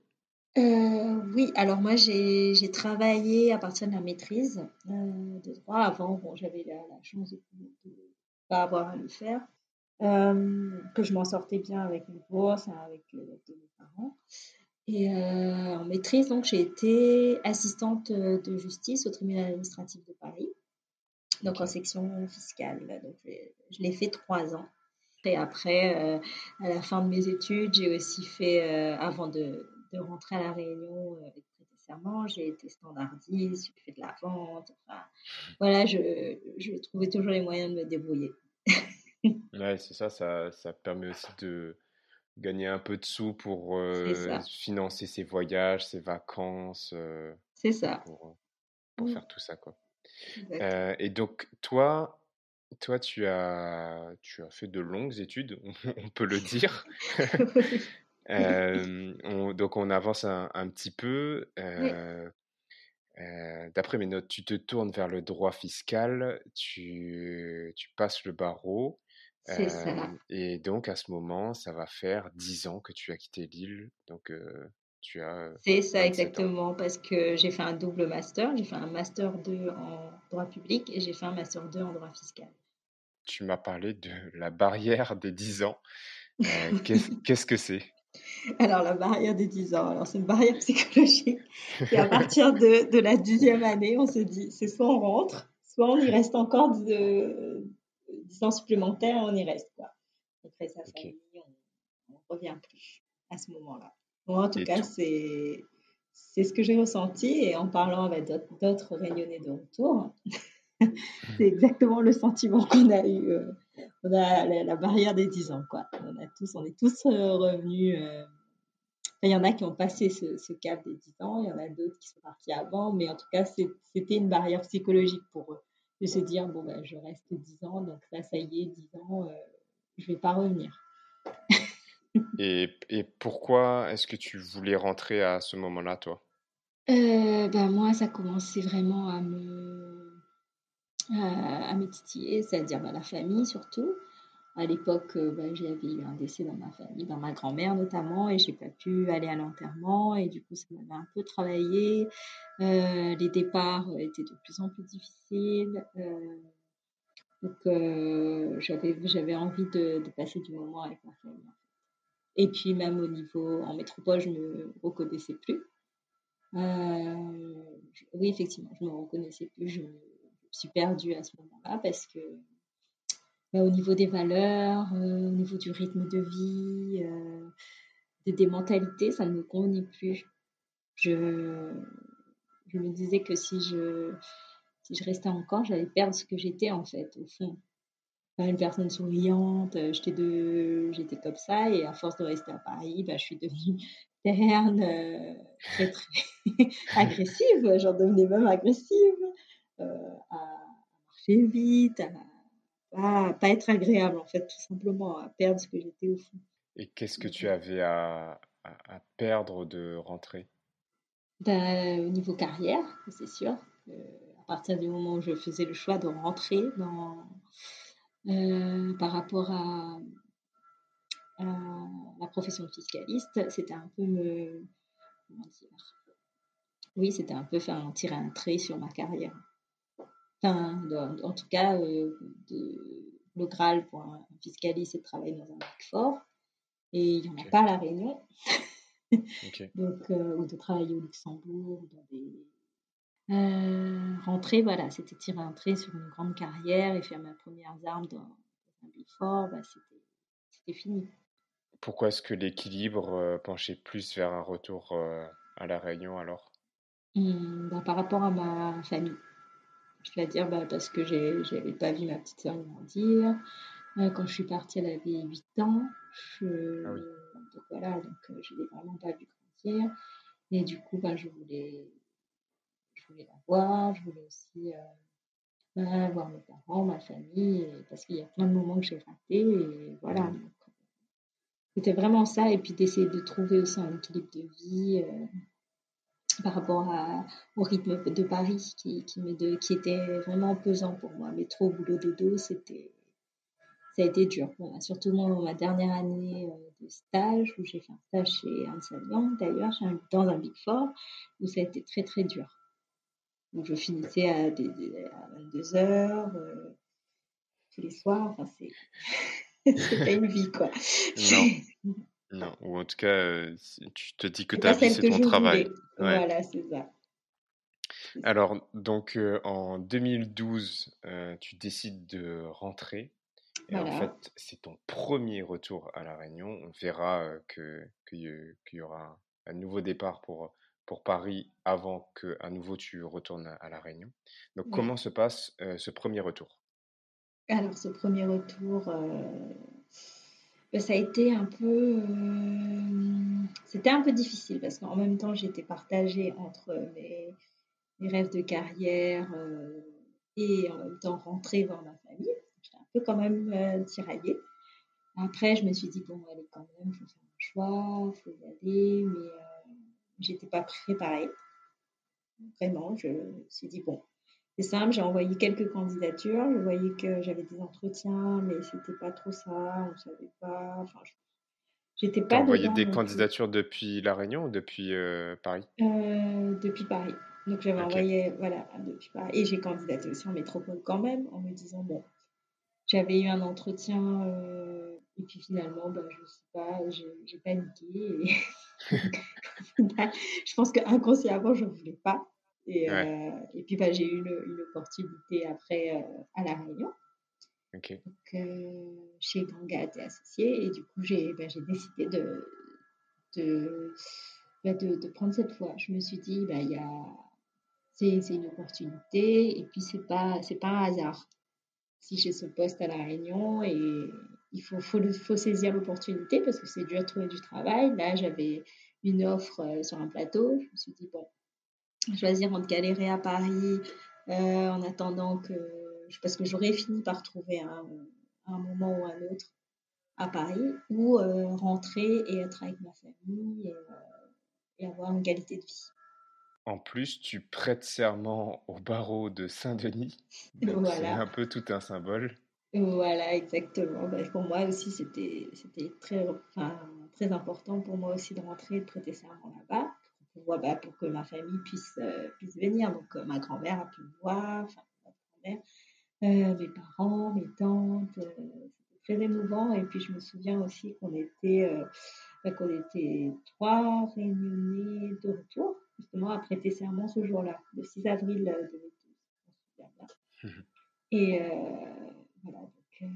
C: Euh, oui, alors moi j'ai travaillé à partir de la maîtrise euh, de droit. Avant, bon, j'avais la, chance de ne pas avoir à le faire, euh, que je m'en sortais bien avec bourses, hein, avec l'aide de mes parents. Et en maîtrise, donc j'ai été assistante de justice au tribunal administratif de Paris, donc en section fiscale. Donc je l'ai fait trois ans. Et après, à la fin de mes études, j'ai aussi fait, avant de de rentrer à la réunion euh, avec prêter serment. J'ai été standardiste, j'ai fait de la vente. Enfin, voilà, je, je trouvais toujours les moyens de me débrouiller.
A: ouais, c'est ça, ça, ça permet aussi de gagner un peu de sous pour euh, financer ses voyages, ses vacances. Euh,
C: c'est ça.
A: Pour, pour faire tout ça, quoi. et donc, toi, toi, tu as, tu as fait de longues études, on peut le dire. on, donc on avance un, petit peu. D'après mes notes, tu te tournes vers le droit fiscal, tu, tu passes le barreau.
C: C'est ça.
A: Et donc à ce moment, ça va faire 10 ans que tu as quitté l'île. Donc tu as.
C: C'est ça exactement, parce que j'ai fait un double master. J'ai fait un master 2 en droit public et j'ai fait un master 2 en droit fiscal.
A: Tu m'as parlé de la barrière des 10 ans. Qu'est-ce que c'est?
C: Alors, la barrière des 10 ans, alors c'est une barrière psychologique. Et à partir de, de la dixième année, on se dit, c'est soit on rentre, soit on y reste encore 10 ans supplémentaires, on y reste. Quoi. Après sa famille, on ne revient plus à ce moment-là. Moi, en tout cas, c'est c'est ce que j'ai ressenti. Et en parlant avec d'autres réunionnais de retour, c'est exactement le sentiment qu'on a eu. Euh, on a la, barrière des 10 ans, quoi. On, a tous, on est tous euh, revenus. Euh, il y en a qui ont passé ce, cap des 10 ans, il y en a d'autres qui sont partis avant, mais en tout cas, c'était une barrière psychologique pour eux de se dire bon, ben, je reste 10 ans, donc là, ça y est, 10 ans, je ne vais pas revenir.
A: et, et, pourquoi est-ce que tu voulais rentrer à ce moment-là, toi?
C: Ben, Moi, ça commençait vraiment à me à, mes titiller, c'est-à-dire bah, la famille surtout. À l'époque, euh, bah, j'avais eu un décès dans ma famille, dans ma grand-mère notamment, et j'ai pas pu aller à l'enterrement, et du coup, ça m'avait un peu travaillé. Euh, les départs étaient de plus en plus difficiles. Euh, donc, j'avais, envie de, passer du moment avec ma famille. Et puis, même au niveau en métropole, je ne me reconnaissais plus. oui, effectivement, je ne me reconnaissais plus. Je, suis perdue à ce moment-là parce que au niveau des valeurs, euh, au niveau du rythme de vie, euh, des mentalités, ça ne me convenait plus. Je, je me disais que si je, si je restais encore, j'allais perdre ce que j'étais en fait, au fond. une personne souriante, euh, j'étais, de, j'étais comme ça, et à force de rester à Paris, bah, je suis devenue terne, très très agressive, j'en devenais même agressive, à marcher vite, à, pas être agréable en fait, tout simplement, à perdre ce que j'étais au fond.
A: Et qu'est-ce que tu avais à, à, perdre de rentrer?
C: Ben, Au niveau carrière, c'est sûr. Euh, à partir du moment où je faisais le choix de rentrer dans, euh, par rapport à, la profession de fiscaliste, c'était un peu me. Comment dire Oui, c'était un peu faire tirer un trait sur ma carrière. Enfin, en tout cas, euh, de, le Graal pour un fiscaliste, c'est de travailler dans un Big Four. Et il n'y en a pas à La Réunion. Donc, euh, ou de travailler au Luxembourg, dans des. Euh, rentrer, voilà, c'était tirer un trait sur une grande carrière et faire mes premières armes dans, un Big Four, bah, c'était fini.
A: Pourquoi est-ce que l'équilibre euh, penchait plus vers un retour à La Réunion alors?
C: Mmh, bah, Par rapport à ma famille. Je vais dire bah, parce que je n'avais pas vu ma petite sœur grandir. quand je suis partie, elle avait 8 ans. Je... Ah donc voilà, donc euh, je l'ai vraiment pas vu grandir. Et du coup, bah, je voulais, je voulais la voir, je voulais aussi euh, bah, voir mes parents, ma famille, parce qu'il y a plein de moments que j'ai ratés. Et voilà, mmh. euh, c'était vraiment ça. Et puis d'essayer de trouver aussi un équilibre de vie par rapport à, au rythme de Paris qui, qui, me de, qui était vraiment pesant pour moi. Mais trop boulot, dodo, c'était ça a été dur. surtout moi, ma dernière année euh, de stage, où j'ai fait un stage chez Ernst Young d'ailleurs, dans un Big Four, où ça a été très très dur. Où je finissais à, des, à 22 heures, euh, tous les soirs. Enfin, c'est. pas une vie, quoi.
A: Non. non. Ou en tout cas, euh, tu te dis que ta vie, c'est ton travail.
C: Voilà, c'est ça.
A: Alors, donc, en 2012, tu décides de rentrer et en fait, c'est ton premier retour à La Réunion. On verra que qu'il y aura un nouveau départ pour, pour Paris avant que à nouveau tu retournes à La Réunion. Donc, comment se passe ce premier retour?
C: Alors, ce premier retour, ça a été un peu... C'était un peu difficile parce qu'en même temps, j'étais partagée entre mes, mes, rêves de carrière et en même temps rentrer voir ma famille quand même euh, tiraillée. Après, je me suis dit, bon, allez, quand même, il faut faire un choix, il faut y aller, mais euh, j'étais pas préparée. Vraiment, je me suis dit, bon, c'est simple, j'ai envoyé quelques candidatures, je voyais que j'avais des entretiens, mais c'était pas trop ça, on savait pas, enfin,
A: j'étais pas. envoyé des candidatures depuis La Réunion ou depuis euh, Paris?
C: Depuis Paris. Donc j'avais envoyé, voilà, depuis Paris. Et j'ai candidaté aussi en métropole quand même, en me disant, bon, j'avais eu un entretien euh, et puis finalement, bah, je sais pas, j'ai paniqué. Et je pense qu'inconsciemment, je ne voulais pas. Et, euh, et puis bah, j'ai eu une, une, opportunité après euh, à La Réunion. Donc, chez Gangat et Associés. Et du coup, j'ai bah, décidé de, de, bah, de, de, prendre cette fois. Je me suis dit, bah, y a, c'est une opportunité et puis c'est pas, pas un hasard si j'ai ce poste à La Réunion et il faut, faut, faut saisir l'opportunité parce que c'est dur de trouver du travail. Là, j'avais une offre euh, sur un plateau. Je me suis dit, bon, choisir entre galérer à Paris euh, en attendant que. Parce que j'aurais fini par trouver un, un, moment ou un autre à Paris ou euh, rentrer et être avec ma famille et, et avoir une qualité de vie.
A: En plus, tu prêtes serment au barreau de Saint-Denis. C'est un peu tout un symbole.
C: Voilà, exactement. Bah, pour moi aussi, c'était très, très important pour moi aussi de rentrer et de prêter serment là-bas pour, bah, pour, que ma famille puisse, euh, puisse venir. Donc, euh, ma grand-mère a pu me voir, enfin, ma grand-mère, euh, mes parents, mes tantes. c'était très émouvant. Et puis, je me souviens aussi qu'on était, bah, qu'on était trois réunionnais de retour justement à prêter serment ce jour-là, le 6 avril 2012. Euh, Et voilà, donc,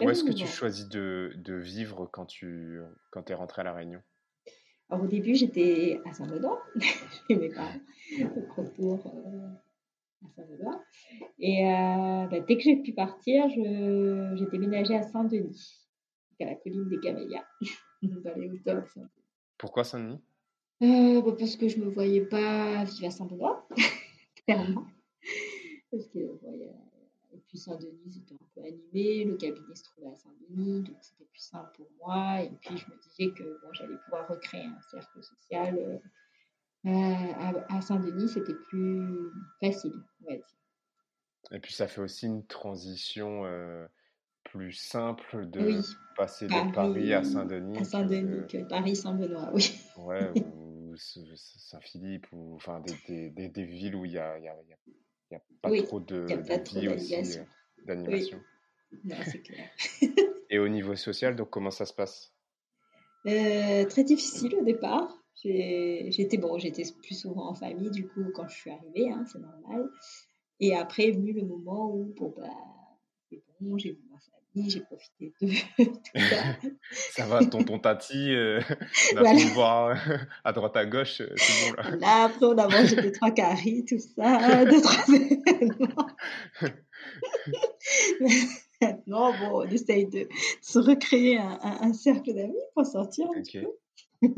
A: Où est-ce que tu choisis de, de, vivre quand tu quand es rentré à La Réunion?
C: Alors, au début, j'étais à Saint-Benoît, chez mes parents, au retour euh, à Saint-Benoît. Et euh, bah, dès que j'ai pu partir, j'ai déménagé à Saint-Denis, à la colline des Camélias, dans les hauteurs de Saint-Denis.
A: Pourquoi Saint-Denis?
C: Euh, bah, Parce que je ne me voyais pas vivre à Saint-Benoît, clairement. Parce que, puis Saint-Denis, c'était un peu animé, le cabinet se trouvait à Saint-Denis, donc c'était plus simple pour moi. Et puis je me disais que bon, j'allais pouvoir recréer un cercle social euh, à, Saint-Denis, c'était plus facile, on va dire.
A: Et puis ça fait aussi une transition euh, plus simple de passer de Paris à Saint-Denis.
C: À Saint-Denis que, Paris-Saint-Benoît, oui.
A: Ouais, ou Saint-Philippe, ou enfin des, des, des, villes où il y a, y a il n'y a pas trop de, de aussi, euh, d'animation.
C: c'est clair.
A: Et au niveau social, donc comment ça se passe?
C: Euh, Très difficile au départ. J'étais bon, j'étais plus souvent en famille du coup quand je suis arrivée, hein, c'est normal. Et après est venu le moment où bon bah c'est bon, j'ai vu ma j'ai profité de
A: ça. va, tonton Tati, euh, on a voilà. voir euh, à droite à gauche, euh, c'est bon là.
C: Là, après, on a mangé des trois caries, tout ça, deux, trois événements. Maintenant, bon, on essaye de se recréer un, un, cercle d'amis pour sortir un petit peu.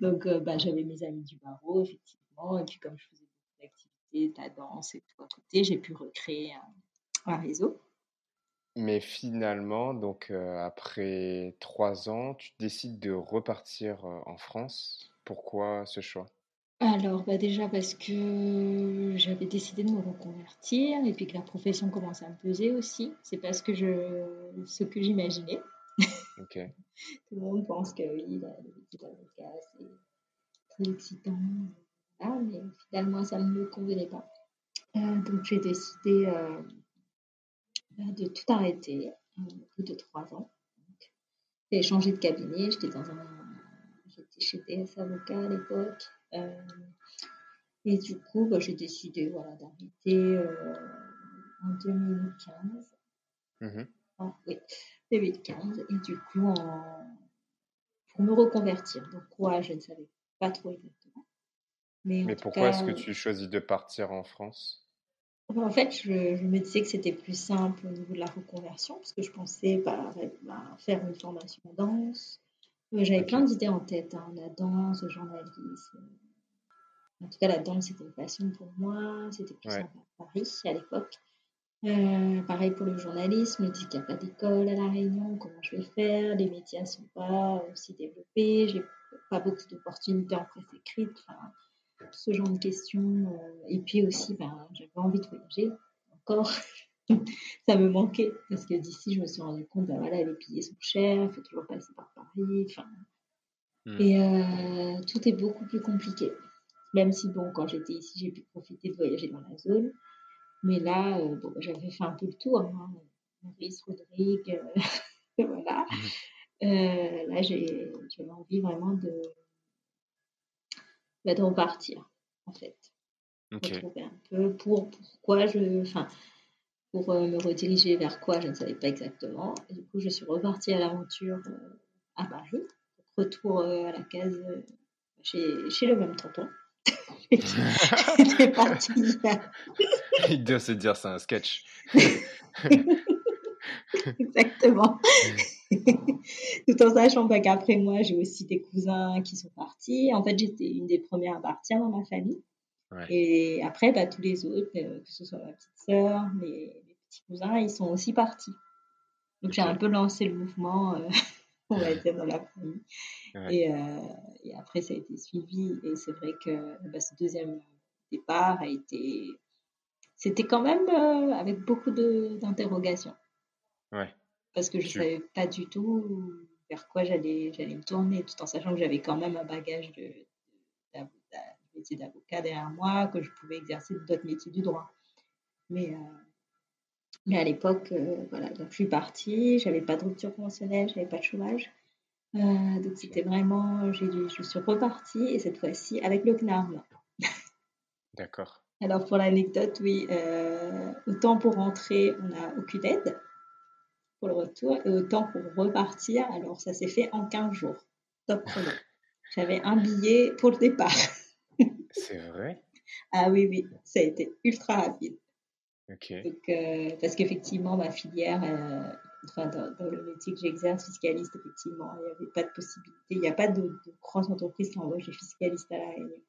C: Donc, bah, j'avais mes amis du barreau, effectivement, et puis comme je faisais beaucoup d'activités, de la danse et tout à côté, j'ai pu recréer un, un réseau.
A: Mais finalement, donc après trois ans, tu décides de repartir en France. Pourquoi ce choix?
C: Alors, bah déjà parce que j'avais décidé de me reconvertir et puis que la profession commençait à me peser aussi. C'est parce que je ce que j'imaginais.
A: Ok.
C: Tout le monde pense que oui, le métier d'avocat, c'est très excitant. mais finalement, ça ne me convenait pas. donc, j'ai décidé de tout arrêter au bout de trois ans. J'ai changé de cabinet, j'étais dans un, j'étais chez DS Avocat à l'époque. Euh, et du coup, bah, j'ai décidé voilà, d'arrêter euh, en 2015. Mmh ah, oui, 2015. Et du coup, en, pour me reconvertir. Donc, quoi, je ne savais pas trop exactement.
A: Mais, Mais pourquoi est-ce que tu choisis de partir en France?
C: En fait, je, me disais que c'était plus simple au niveau de la reconversion, parce que je pensais bah, bah, faire une formation en danse. Euh, j'avais plein d'idées en tête, hein, la danse, le journalisme. En tout cas, la danse, c'était une passion pour moi. C'était plus simple à Paris à l'époque. Euh, pareil pour le journalisme, je me dis qu'il n'y a pas d'école à La Réunion, comment je vais faire? Les médias ne sont pas aussi développés, j'ai pas beaucoup d'opportunités en presse écrite. Enfin, ce genre de questions. Euh, et puis aussi, ben, j'avais envie de voyager encore. ça me manquait parce que d'ici, je me suis rendu compte, ben voilà, les billets sont chers, il faut toujours passer par Paris. Enfin, hmm. Et euh, tout est beaucoup plus compliqué. Même si, bon, quand j'étais ici, j'ai pu profiter de voyager dans la zone. Mais là, euh, bon, j'avais fait un peu le tour. Hein. Maurice, Rodrigue, voilà. Hmm. là, j'avais envie vraiment de, de repartir, en fait. Retrouver un peu pour pourquoi je. Enfin, pour euh, me rediriger vers quoi, je ne savais pas exactement. Et du coup, je suis repartie à l'aventure euh, à Paris. Retour euh, à la case chez, chez le même tonton.
A: Partie. Il doit se dire, c'est un sketch.
C: Exactement. Tout en sachant pas qu'après moi, j'ai aussi des cousins qui sont partis. En fait, j'étais une des premières à partir dans ma famille. Et après, bah, tous les autres, euh, que ce soit ma petite sœur, mes, petits cousins, ils sont aussi partis. Donc j'ai un peu lancé le mouvement, euh, on va dire, dans la famille. Et, euh, et, après, ça a été suivi. Et c'est vrai que bah, ce deuxième départ a été... C'était quand même avec beaucoup d'interrogations.
A: Ouais.
C: Parce que je ne savais pas du tout vers quoi j'allais me tourner, tout en sachant que j'avais quand même un bagage de, métier d'avocat derrière moi, que je pouvais exercer d'autres métiers du droit. Mais, euh, mais à l'époque, euh, voilà, donc je suis partie, j'avais pas de rupture conventionnelle, j'avais pas de chômage. Euh, donc c'était vraiment, je suis repartie et cette fois-ci avec le CNARM.
A: D'accord.
C: Alors pour l'anecdote, oui, autant pour rentrer, on n'a aucune aide. Pour le retour et autant pour repartir. Alors, ça s'est fait en 15 jours. Top chrono. J'avais un billet pour le départ.
A: C'est vrai?
C: Ah oui, oui, ça a été ultra rapide.
A: Ok.
C: Euh, parce qu'effectivement, ma filière, euh, enfin, dans, le métier que j'exerce, fiscaliste, effectivement, il n'y avait pas de possibilité. Il n'y a pas de, de grosses entreprises qui envoient des fiscalistes à la Réunion.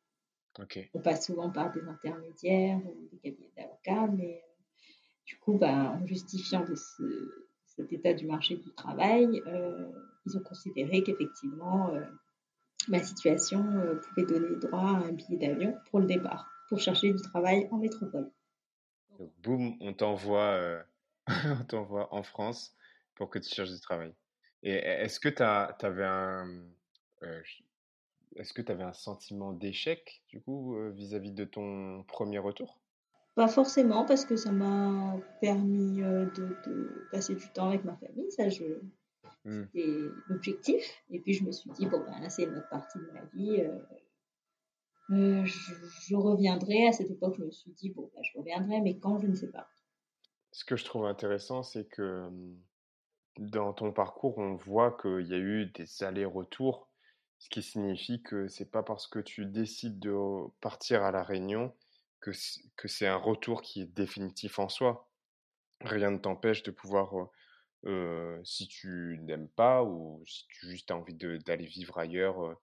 C: On passe souvent par des intermédiaires ou des cabinets d'avocats, mais euh, du coup, bah, en justifiant de état du marché du travail, ils ont considéré qu'effectivement, ma situation pouvait donner droit à un billet d'avion pour le départ, pour chercher du travail en métropole.
A: Donc, boum, on t'envoie, euh, on t'envoie en France pour que tu cherches du travail. Et est-ce que tu avais un, euh, est-ce que tu un sentiment d'échec du coup euh, vis-à-vis de ton premier retour?
C: Pas forcément parce que ça m'a permis de, passer du temps avec ma famille. Ça, je, mmh. c'était l'objectif. Et puis je me suis dit bon ben là c'est une autre partie de ma vie. Euh, je, reviendrai. À cette époque, je me suis dit, bon, bah, je reviendrai, mais quand, je ne sais pas.
A: Ce que je trouve intéressant, c'est que mmh, dans ton parcours, on voit qu'il y a eu des allers-retours, ce qui signifie que c'est pas parce que tu décides de partir à La Réunion que c'est un retour qui est définitif en soi. Rien ne t'empêche de pouvoir, euh, si tu n'aimes pas ou si tu juste as envie d'aller vivre ailleurs euh,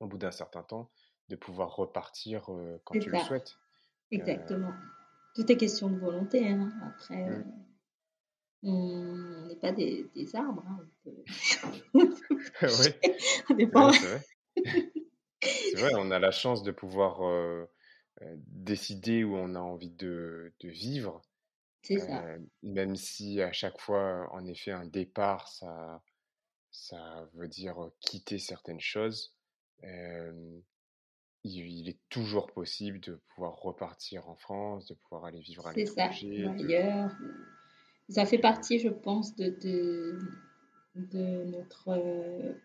A: au bout d'un certain temps, de pouvoir repartir quand tu le souhaites.
C: Exactement. Tout est question de volonté. Hein. Après, mmh. on n'est pas des, des arbres. Hein.
A: oui. on n'est pas. c'est vrai. c'est vrai, on a la chance de pouvoir décider où on a envie de, de vivre.
C: Ça.
A: Même si à chaque fois, en effet, un départ, ça, ça veut dire quitter certaines choses il, est toujours possible de pouvoir repartir en France, de pouvoir aller vivre à l'étranger.
C: C'est ça, ailleurs. Ça fait partie, je pense, de, de, notre,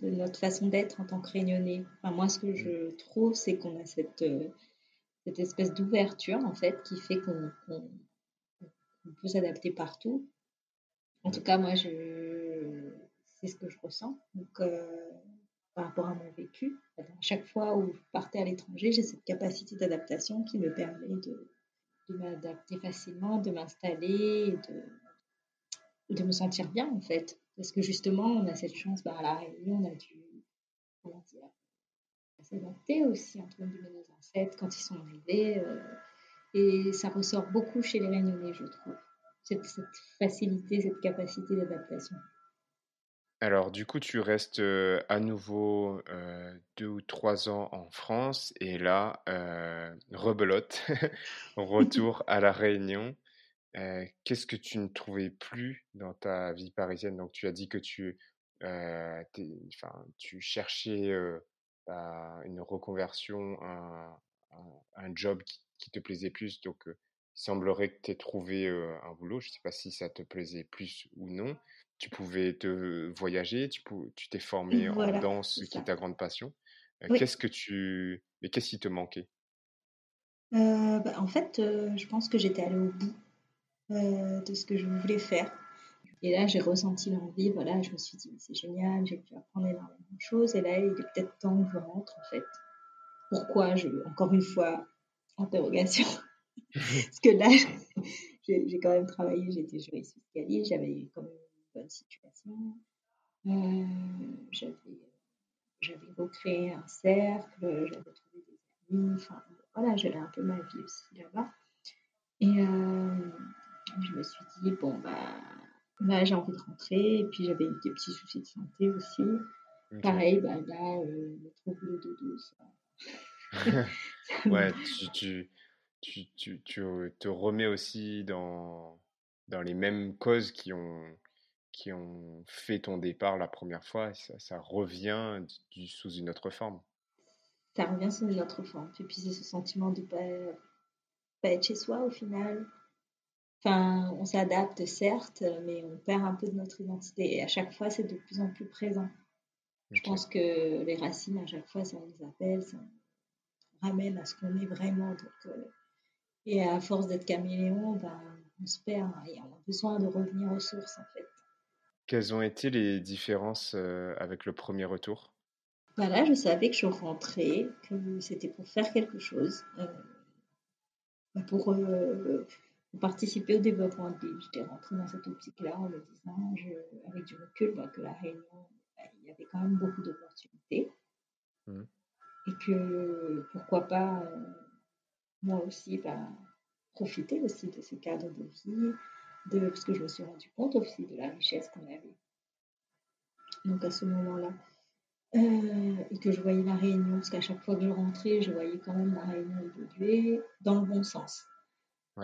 C: de notre façon d'être en tant que réunionnais. Enfin, moi, ce que je trouve, c'est qu'on a cette, cette espèce d'ouverture, en fait, qui fait qu'on peut s'adapter partout. En tout cas, moi, je, c'est ce que je ressens. Donc, euh, par rapport à mon vécu. À chaque fois où je partais à l'étranger, j'ai cette capacité d'adaptation qui me permet de, m'adapter facilement, de m'installer, de, de me sentir bien en fait. Parce que justement, on a cette chance, bah, à La Réunion, on a dû s'adapter aussi entre nos ancêtres quand ils sont arrivés. Euh, et ça ressort beaucoup chez les Réunionnais, je trouve. cette facilité, cette capacité d'adaptation.
A: Alors, du coup, tu restes à nouveau deux ou trois ans en France et là, rebelote, retour à La Réunion. Qu'est-ce que tu ne trouvais plus dans ta vie parisienne? Donc, tu as dit que tu, enfin, tu cherchais une reconversion, un, un, job qui, qui, te plaisait plus. Donc, il semblerait que tu aies trouvé un boulot. Je ne sais pas si ça te plaisait plus ou non tu pouvais te voyager, tu tu t'es formé en danse, qui est ta grande passion. Qu'est-ce que tu, mais qu'est-ce qui te manquait?
C: Bah, En fait, je pense que j'étais allée au bout de ce que je voulais faire. Et là, j'ai ressenti l'envie. Voilà, je me suis dit, c'est génial, j'ai pu apprendre énormément de choses. Et là, il est peut-être temps que je rentre, en fait. Pourquoi je, Encore une fois, interrogation. Parce que là, j'ai quand même travaillé, j'étais juriste fiscaliste, j'avais quand même bonne situation. Euh, j'avais recréé un cercle, j'avais trouvé des amis, enfin voilà, j'avais un peu ma vie aussi là-bas. Et euh, je me suis dit, bon, bah là j'ai envie de rentrer, et puis j'avais eu des petits soucis de santé aussi. Pareil, bah là, euh, le trouble de dos,
A: ça. ouais, tu, tu, tu, tu, te remets aussi dans, dans les mêmes causes qui ont, qui ont fait ton départ la première fois, ça, ça revient du, sous une autre forme.
C: Ça revient sous une autre forme. Et puis c'est ce sentiment de ne pas, pas être chez soi au final. Enfin, on s'adapte certes, mais on perd un peu de notre identité. Et à chaque fois, c'est de plus en plus présent. Je pense que les racines, à chaque fois, ça nous appelle, ça nous ramène à ce qu'on est vraiment. Donc, euh, et à force d'être caméléon, ben, on se perd et on a besoin de revenir aux sources en fait.
A: Quelles ont été les différences avec le premier retour?
C: Là, je savais que je rentrais, que c'était pour faire quelque chose, bah, pour, participer au développement de l'île. J'étais rentrée dans cette optique-là en me disant, avec du recul, bah, que la Réunion, il y avait quand même beaucoup d'opportunités. Mmh. Et que pourquoi pas, moi aussi, bah, profiter aussi de ce cadre de vie, de, parce que je me suis rendu compte aussi de la richesse qu'on avait. Donc à ce moment-là. Euh, et que je voyais la réunion, parce qu'à chaque fois que je rentrais, je voyais quand même la réunion évoluer dans le bon sens.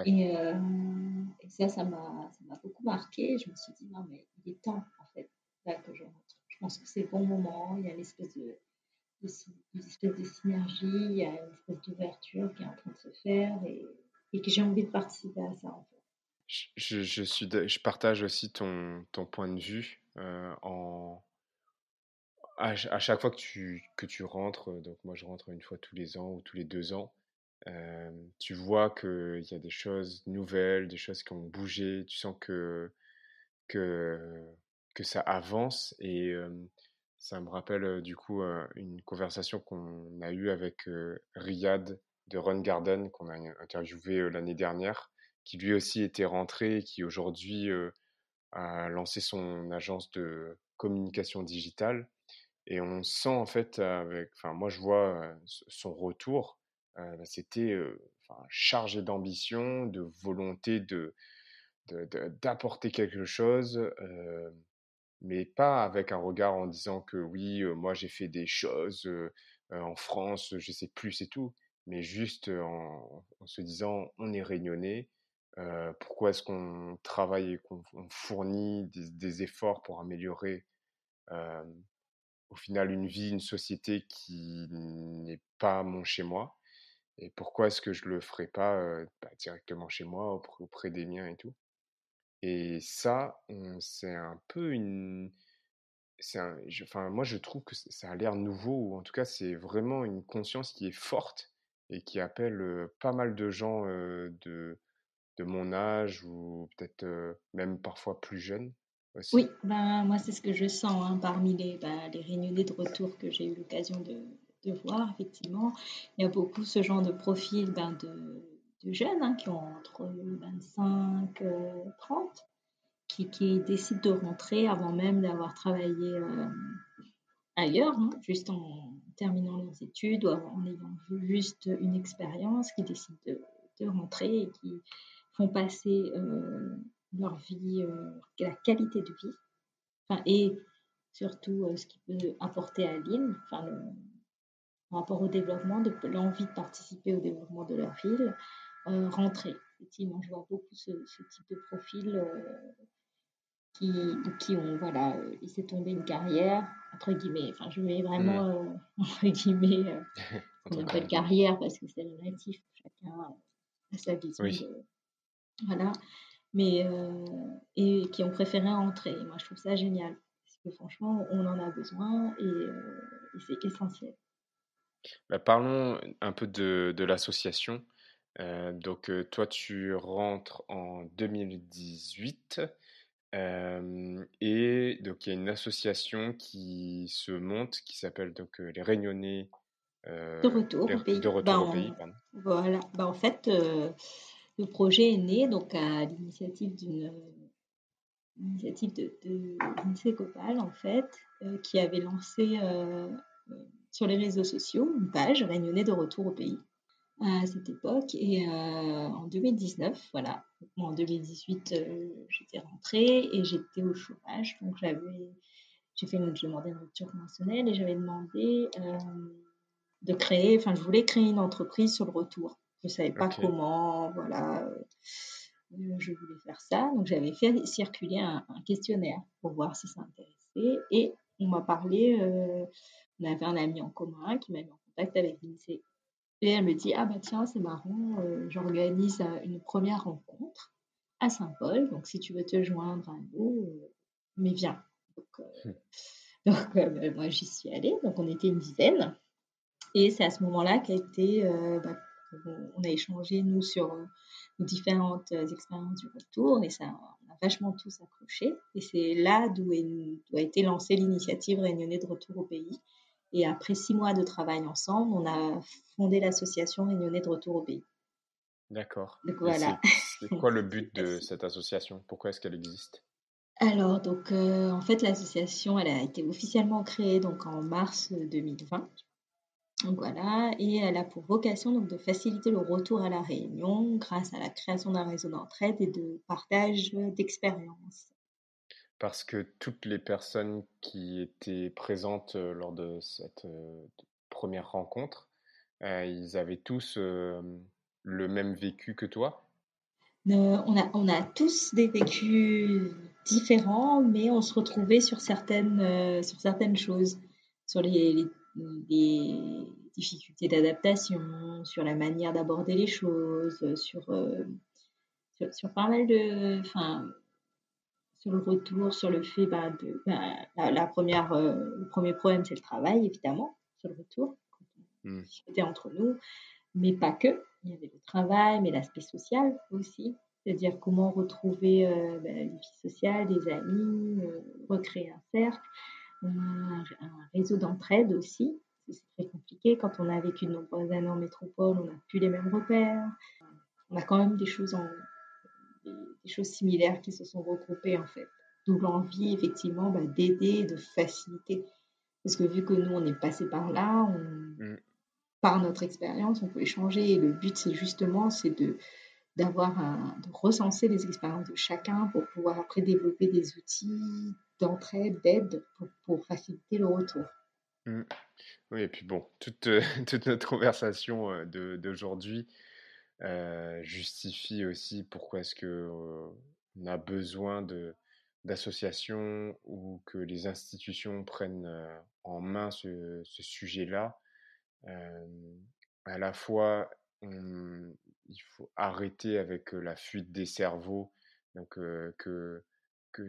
C: Et, euh, et, ça, ça m'a beaucoup marqué. Je me suis dit, non, mais il est temps, en fait, là que je rentre. Je pense que c'est le bon moment. Il y a une espèce de, une espèce de synergie, il y a une espèce d'ouverture qui est en train de se faire et, et que j'ai envie de participer à ça, en fait.
A: Je, je, suis, je partage aussi ton, ton point de vue euh, en, à, chaque fois que tu, que tu rentres, donc moi je rentre une fois tous les ans ou tous les deux ans, tu vois qu'il y a des choses nouvelles, des choses qui ont bougé, tu sens que, que, ça avance et ça me rappelle du coup une conversation qu'on a eue avec Riyad de Run Garden qu'on a interviewé l'année dernière qui lui aussi était rentré et qui aujourd'hui a lancé son agence de communication digitale. Et on sent en fait, enfin moi je vois son retour, euh, bah, c'était chargé d'ambition, de volonté de d'apporter quelque chose, mais pas avec un regard en disant que oui, moi j'ai fait des choses en France, je sais plus et tout, mais juste en, se disant on est réunionnais, pourquoi est-ce qu'on travaille et qu'on fournit des, efforts pour améliorer au final une vie, une société qui n'est pas mon chez moi? Et pourquoi est-ce que je le ferais pas bah, directement chez moi auprès, des miens et tout? Et ça c'est un peu une un, enfin moi je trouve que ça a l'air nouveau ou en tout cas c'est vraiment une conscience qui est forte et qui appelle pas mal de gens de de mon âge ou peut-être même parfois plus jeune aussi.
C: Oui, ben, moi c'est ce que je sens hein, parmi les, ben, les de retour que j'ai eu l'occasion de, de, voir, effectivement. Il y a beaucoup ce genre de profil ben, de, jeunes hein, qui ont entre 25 et 30 qui, qui, décident de rentrer avant même d'avoir travaillé ailleurs, hein, juste en terminant leurs études ou en ayant vu juste une expérience, qui décident de, de rentrer et qui font passer euh, leur vie, euh, la qualité de vie, enfin, et surtout euh, ce qui peut apporter à l'île, enfin, rapport au développement, de l'envie de participer au développement de leur ville, rentrer. Effectivement, je vois beaucoup ce, type de profil qui, qui ont, voilà, laissé tomber une carrière, entre guillemets, enfin, je mets vraiment, mmh. entre guillemets, on appelle carrière parce que c'est relatif, chacun a sa vision voilà. Mais, euh, et qui ont préféré entrer. moi, je trouve ça génial. Parce que franchement, on en a besoin et, euh, c'est essentiel.
A: Bah, parlons un peu de, de l'association. Euh, donc, toi, tu rentres en 2018. et donc, il y a une association qui se monte qui s'appelle donc les Réunionnais
C: de retour au pays.
A: De retour au pays
C: Voilà. Bah, en fait, le projet est né donc à l'initiative d'une initiative de, de en fait, euh, qui avait lancé euh, euh, sur les réseaux sociaux une page Réunionnais de retour au pays à cette époque. Et en 2019, voilà, en 2018, j'étais rentrée et j'étais au chômage. Donc j'avais, j'ai fait une, demandé une rupture conventionnelle et j'avais demandé de créer, enfin je voulais créer une entreprise sur le retour. Je ne savais pas comment, voilà, euh, je voulais faire ça. Donc j'avais fait circuler un, questionnaire pour voir si ça intéressait. Et on m'a parlé, euh, on avait un ami en commun qui m'a mis en contact avec l'INSEE. Et elle me dit, ah bah tiens, c'est marrant, euh, j'organise une première rencontre à Saint-Paul. Donc si tu veux te joindre à nous, mais viens. Donc, donc bah, moi j'y suis allée. Donc on était une dizaine. Et c'est à ce moment-là qu'a été bah, qu'on a échangé, nous, sur nos différentes expériences du retour, et ça, on a vachement tous accroché. Et c'est là d'où a été lancée l'initiative Réunionnais de retour au pays. Et après six mois de travail ensemble, on a fondé l'association Réunionnais de retour au pays.
A: D'accord.
C: Donc voilà.
A: C'est quoi le but de cette association? Pourquoi est-ce qu'elle existe?
C: Alors, donc, euh, en fait, l'association, elle a été officiellement créée donc en mars 2020. Donc voilà, et elle a pour vocation donc, de faciliter le retour à la Réunion grâce à la création d'un réseau d'entraide et de partage d'expériences.
A: Parce que toutes les personnes qui étaient présentes euh, lors de cette euh, première rencontre, ils avaient tous le même vécu que toi?
C: On, a, on a tous des vécus différents, mais on se retrouvait sur certaines, euh, sur certaines choses, sur les, difficultés d'adaptation, sur la manière d'aborder les choses, sur, euh, sur, pas mal de. Enfin, sur le retour, sur le fait bah, de. Bah, la, première, euh, le premier problème, c'est le travail, évidemment, sur le retour, mmh. c'était entre nous, mais pas que. Il y avait le travail, mais l'aspect social aussi. C'est-à-dire comment retrouver euh, ben, une vie sociale, des amis, euh, recréer un cercle, un, réseau d'entraide aussi. C'est très compliqué quand on a vécu de nombreuses années en métropole, on n'a plus les mêmes repères. On a quand même des choses, en, des, choses similaires qui se sont regroupées en fait. D'où l'envie effectivement ben, d'aider, de faciliter. Parce que vu que nous, on est passé par là, on, mmh par notre expérience, on peut échanger. Et le but, c'est justement, c'est de d'avoir de recenser les expériences de chacun pour pouvoir après développer des outils d'entraide, d'aide pour, faciliter le retour.
A: Mmh. Oui, et puis bon, toute, toute notre conversation euh, d'aujourd'hui euh, justifie aussi pourquoi est-ce que euh, on a besoin de d'associations ou que les institutions prennent en main ce, sujet-là. À la fois, il faut arrêter avec la fuite des cerveaux, donc que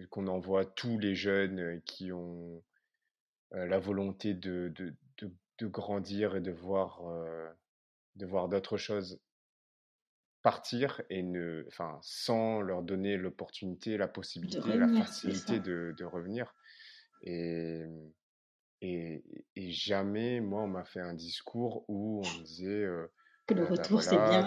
A: qu'on envoie tous les jeunes qui ont la volonté de, de, de, grandir et de voir, de voir d'autres choses partir et ne, enfin, sans leur donner l'opportunité, la possibilité, la facilité de, de, revenir. Et, et, jamais, moi, on m'a fait un discours où on disait
C: que le «Ah bah retour, c'est bien.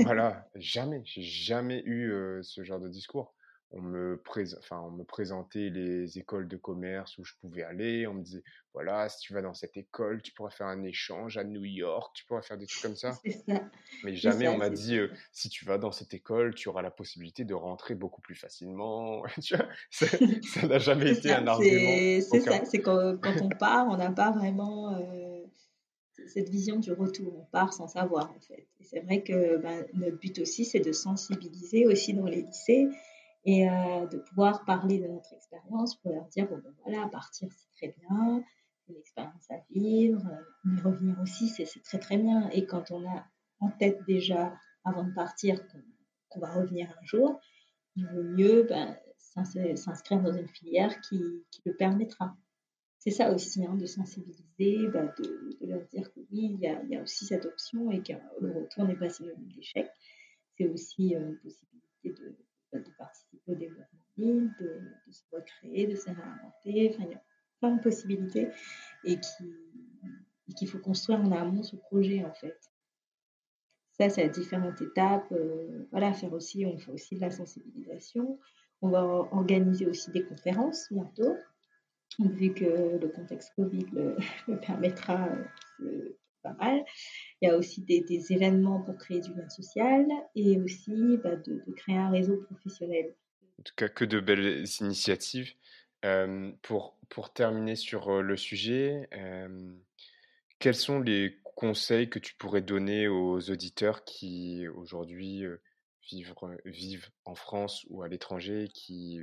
A: voilà, jamais, j'ai jamais eu ce genre de discours on me, enfin, on me présentait les écoles de commerce où je pouvais aller. On me disait, voilà, si tu vas dans cette école, tu pourras faire un échange à New York, tu pourras faire des trucs comme ça. Mais jamais on m'a dit, si tu vas dans cette école, tu auras la possibilité de rentrer beaucoup plus facilement. ça n'a jamais été un argument.
C: C'est ça, c'est quand, quand, on part, on n'a pas vraiment euh, cette vision du retour. On part sans savoir, en fait. Et c'est vrai que ben, notre but aussi, c'est de sensibiliser aussi dans les lycées et euh, de pouvoir parler de notre expérience pour leur dire bon ben voilà partir c'est très bien c'est une expérience à vivre euh, mais revenir aussi c'est très très bien. Et quand on a en tête déjà avant de partir qu'on va revenir un jour il vaut mieux ben, s'inscrire dans une filière qui, qui le permettra. C'est ça aussi hein, de sensibiliser ben, de, leur dire que oui il y a, il y a aussi cette option et que le retour n'est pas synonyme d'échec c'est aussi euh, une possibilité de de participer au développement de, de, se recréer, de se réinventer. Enfin, il y a plein de possibilités et qu'il faut construire en amont ce projet en fait. Ça, c'est à différentes étapes. Euh, voilà, faire aussi, on fait aussi de la sensibilisation. On va organiser aussi des conférences bientôt, vu que le contexte Covid le, permettra, euh, pas mal. Il y a aussi des, événements pour créer du lien social et aussi bah, de, créer un réseau professionnel.
A: En tout cas, que de belles initiatives. Euh, pour, pour terminer sur euh, le sujet, euh, quels sont les conseils que tu pourrais donner aux auditeurs qui aujourd'hui vivent, vivent en France ou à l'étranger qui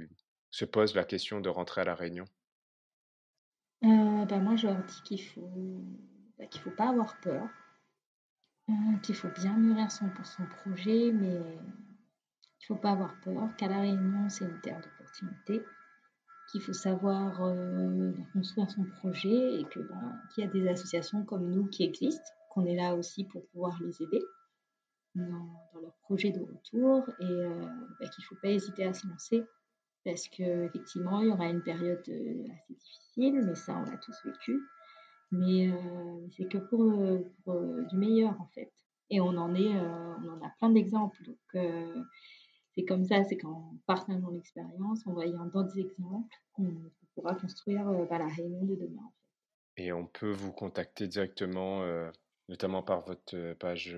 A: se posent la question de rentrer à La Réunion?
C: Bah Moi, je leur dis qu'il faut bah, qu'il ne faut pas avoir peur, euh, qu'il faut bien mûrir son, projet, mais qu'il ne faut pas avoir peur, qu'à La Réunion, c'est une terre d'opportunité, qu'il faut savoir euh, construire son projet et bah, qu'il y a des associations comme nous qui existent, qu'on est là aussi pour pouvoir les aider. dans, leur projet de retour et bah, qu'il ne faut pas hésiter à se lancer parce qu'effectivement, il y aura une période assez difficile, mais ça, on l'a tous vécu. Mais c'est que pour, du meilleur, en fait. Et on en, est, on en a plein d'exemples. Donc, c'est comme ça, c'est qu'en partageant l'expérience, en voyant d'autres exemples, qu'on pourra construire bah, la réunion de demain.
A: Et on peut vous contacter directement, notamment par votre page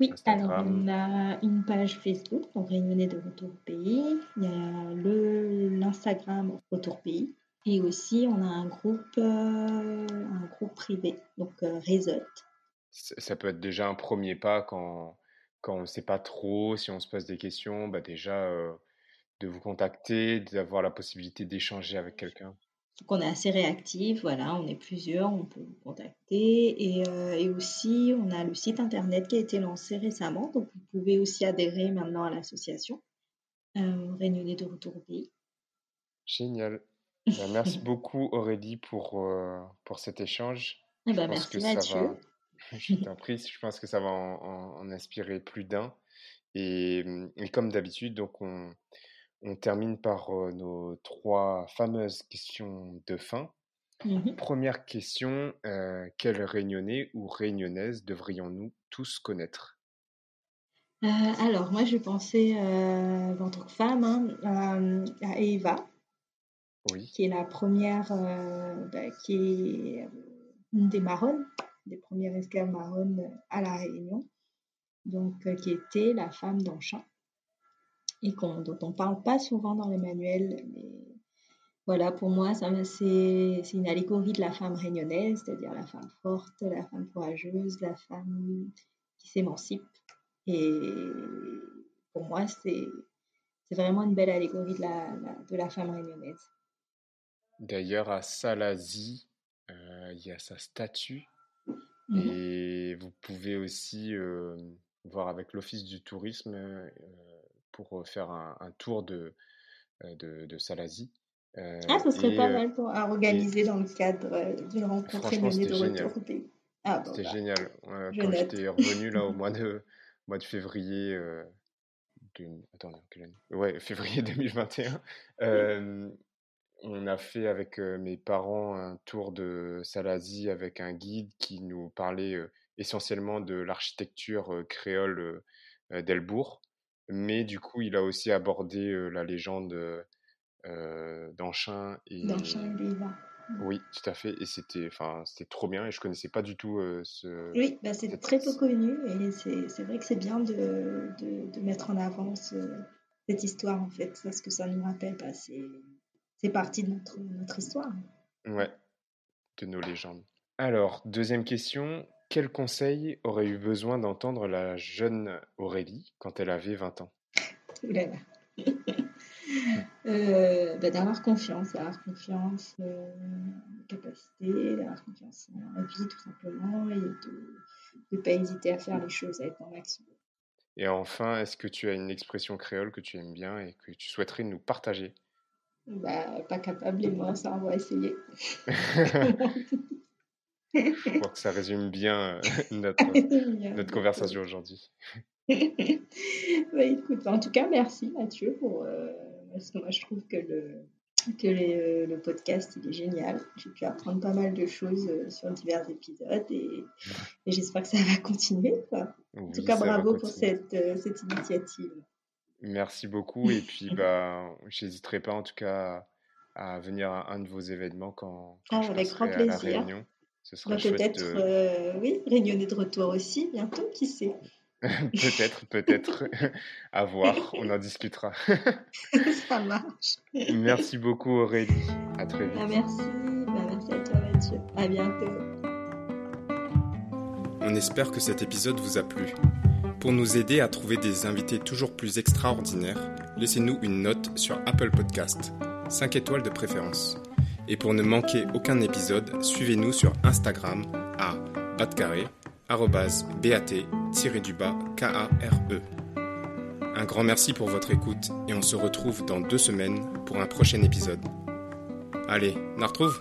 C: oui, alors on a une page Facebook, donc Réunionnais de Retour Pays. Il y a l'Instagram Retour Pays. Et aussi, on a un groupe, euh, un groupe privé, donc euh,
A: Ça peut être déjà un premier pas quand, quand on ne sait pas trop, si on se pose des questions, bah déjà euh, de vous contacter, d'avoir la possibilité d'échanger avec quelqu'un.
C: Donc on est assez réactif, voilà, on est plusieurs, on peut vous contacter. Et, euh, et, aussi, on a le site internet qui a été lancé récemment, donc vous pouvez aussi adhérer maintenant à l'association euh, Réunionnais de Retour.
A: Génial. Ben, merci beaucoup Aurélie pour, euh, pour cet échange.
C: Ben, merci Mathieu.
A: je t'en prie, je pense que ça va en, en inspirer plus d'un. Et, et, comme d'habitude, donc on, on termine par nos trois fameuses questions de fin. Mmh Première question, quelle réunionnais ou réunionnaise devrions-nous tous connaître?
C: Euh, Alors, moi, je pensais, en tant que femme, hein, à Eva, qui est la première, bah, qui est une des marronnes, des premières esclaves marronnes à La Réunion, donc qui était la femme d'Anchamp et dont on ne parle pas souvent dans les manuels. Mais voilà, pour moi, c'est une allégorie de la femme réunionnaise, c'est-à-dire la femme forte, la femme courageuse, la femme qui s'émancipe. Et pour moi, c'est vraiment une belle allégorie de la, de la femme réunionnaise.
A: D'ailleurs, à Salazie, euh, il y a sa statue. Mmh et vous pouvez aussi euh, voir avec l'Office du tourisme euh, pour faire un, tour de, de, de Salazie.
C: ah, ce serait pas mal pour, à organiser dans le cadre d'une rencontre réunionnais de retour.
A: Ah, c'était bah, génial. quand j'étais revenu là au mois de, mois de février, ouais, février 2021, on a fait avec mes parents un tour de Salazie avec un guide qui nous parlait essentiellement de l'architecture créole d'Elbourg. Mais du coup, il a aussi abordé la légende d'Anchin
C: et. D'Anchin et
A: Oui, tout à fait. Et c'était, enfin, c'était trop bien. Et je connaissais pas du tout ce.
C: Oui, bah, c'est très peu connu. Et c'est vrai que c'est bien de, de, de, mettre en avant cette histoire, en fait. Parce que ça nous rappelle, bah, c'est partie de notre, notre histoire.
A: Ouais, de nos légendes. Alors, deuxième question. Quel conseil aurait eu besoin d'entendre la jeune Aurélie quand elle avait 20 ans?
C: Euh, bah, D'avoir confiance, d'avoir confiance euh, en capacité, d'avoir confiance en la vie tout simplement et de ne pas hésiter à faire les choses, à être dans l'action.
A: Et enfin, est-ce que tu as une expression créole que tu aimes bien et que tu souhaiterais nous partager?
C: Bah, Pas capable et moi, ça on va essayer.
A: Je crois que ça résume bien euh, notre, notre conversation aujourd'hui.
C: bah, écoute, en tout cas, merci Mathieu pour euh, parce que moi je trouve que le que euh, le podcast il est génial. J'ai pu apprendre pas mal de choses sur divers épisodes et, j'espère que ça va continuer. en tout cas, bravo pour cette, cette initiative.
A: Merci beaucoup et puis bah j'hésiterai pas en tout cas à venir à un de vos événements quand, quand ah, je avec grand plaisir. À la réunion.
C: Ce bah, peut-être, euh, oui, réunionnais de retour aussi, bientôt, qui sait?
A: Peut-être, peut-être. à voir, on en discutera.
C: Ça marche.
A: Merci beaucoup Aurélie. À très vite.
C: Bah, merci. Bah, merci à toi Mathieu. À bientôt.
A: On espère que cet épisode vous a plu. Pour nous aider à trouver des invités toujours plus extraordinaires, laissez-nous une note sur Apple Podcast. 5 étoiles de préférence. Et pour ne manquer aucun épisode, suivez-nous sur Instagram à batcarré, bat-du-bas, K-A-R-E. Un grand merci pour votre écoute et on se retrouve dans deux semaines pour un prochain épisode. Allez, on retrouve?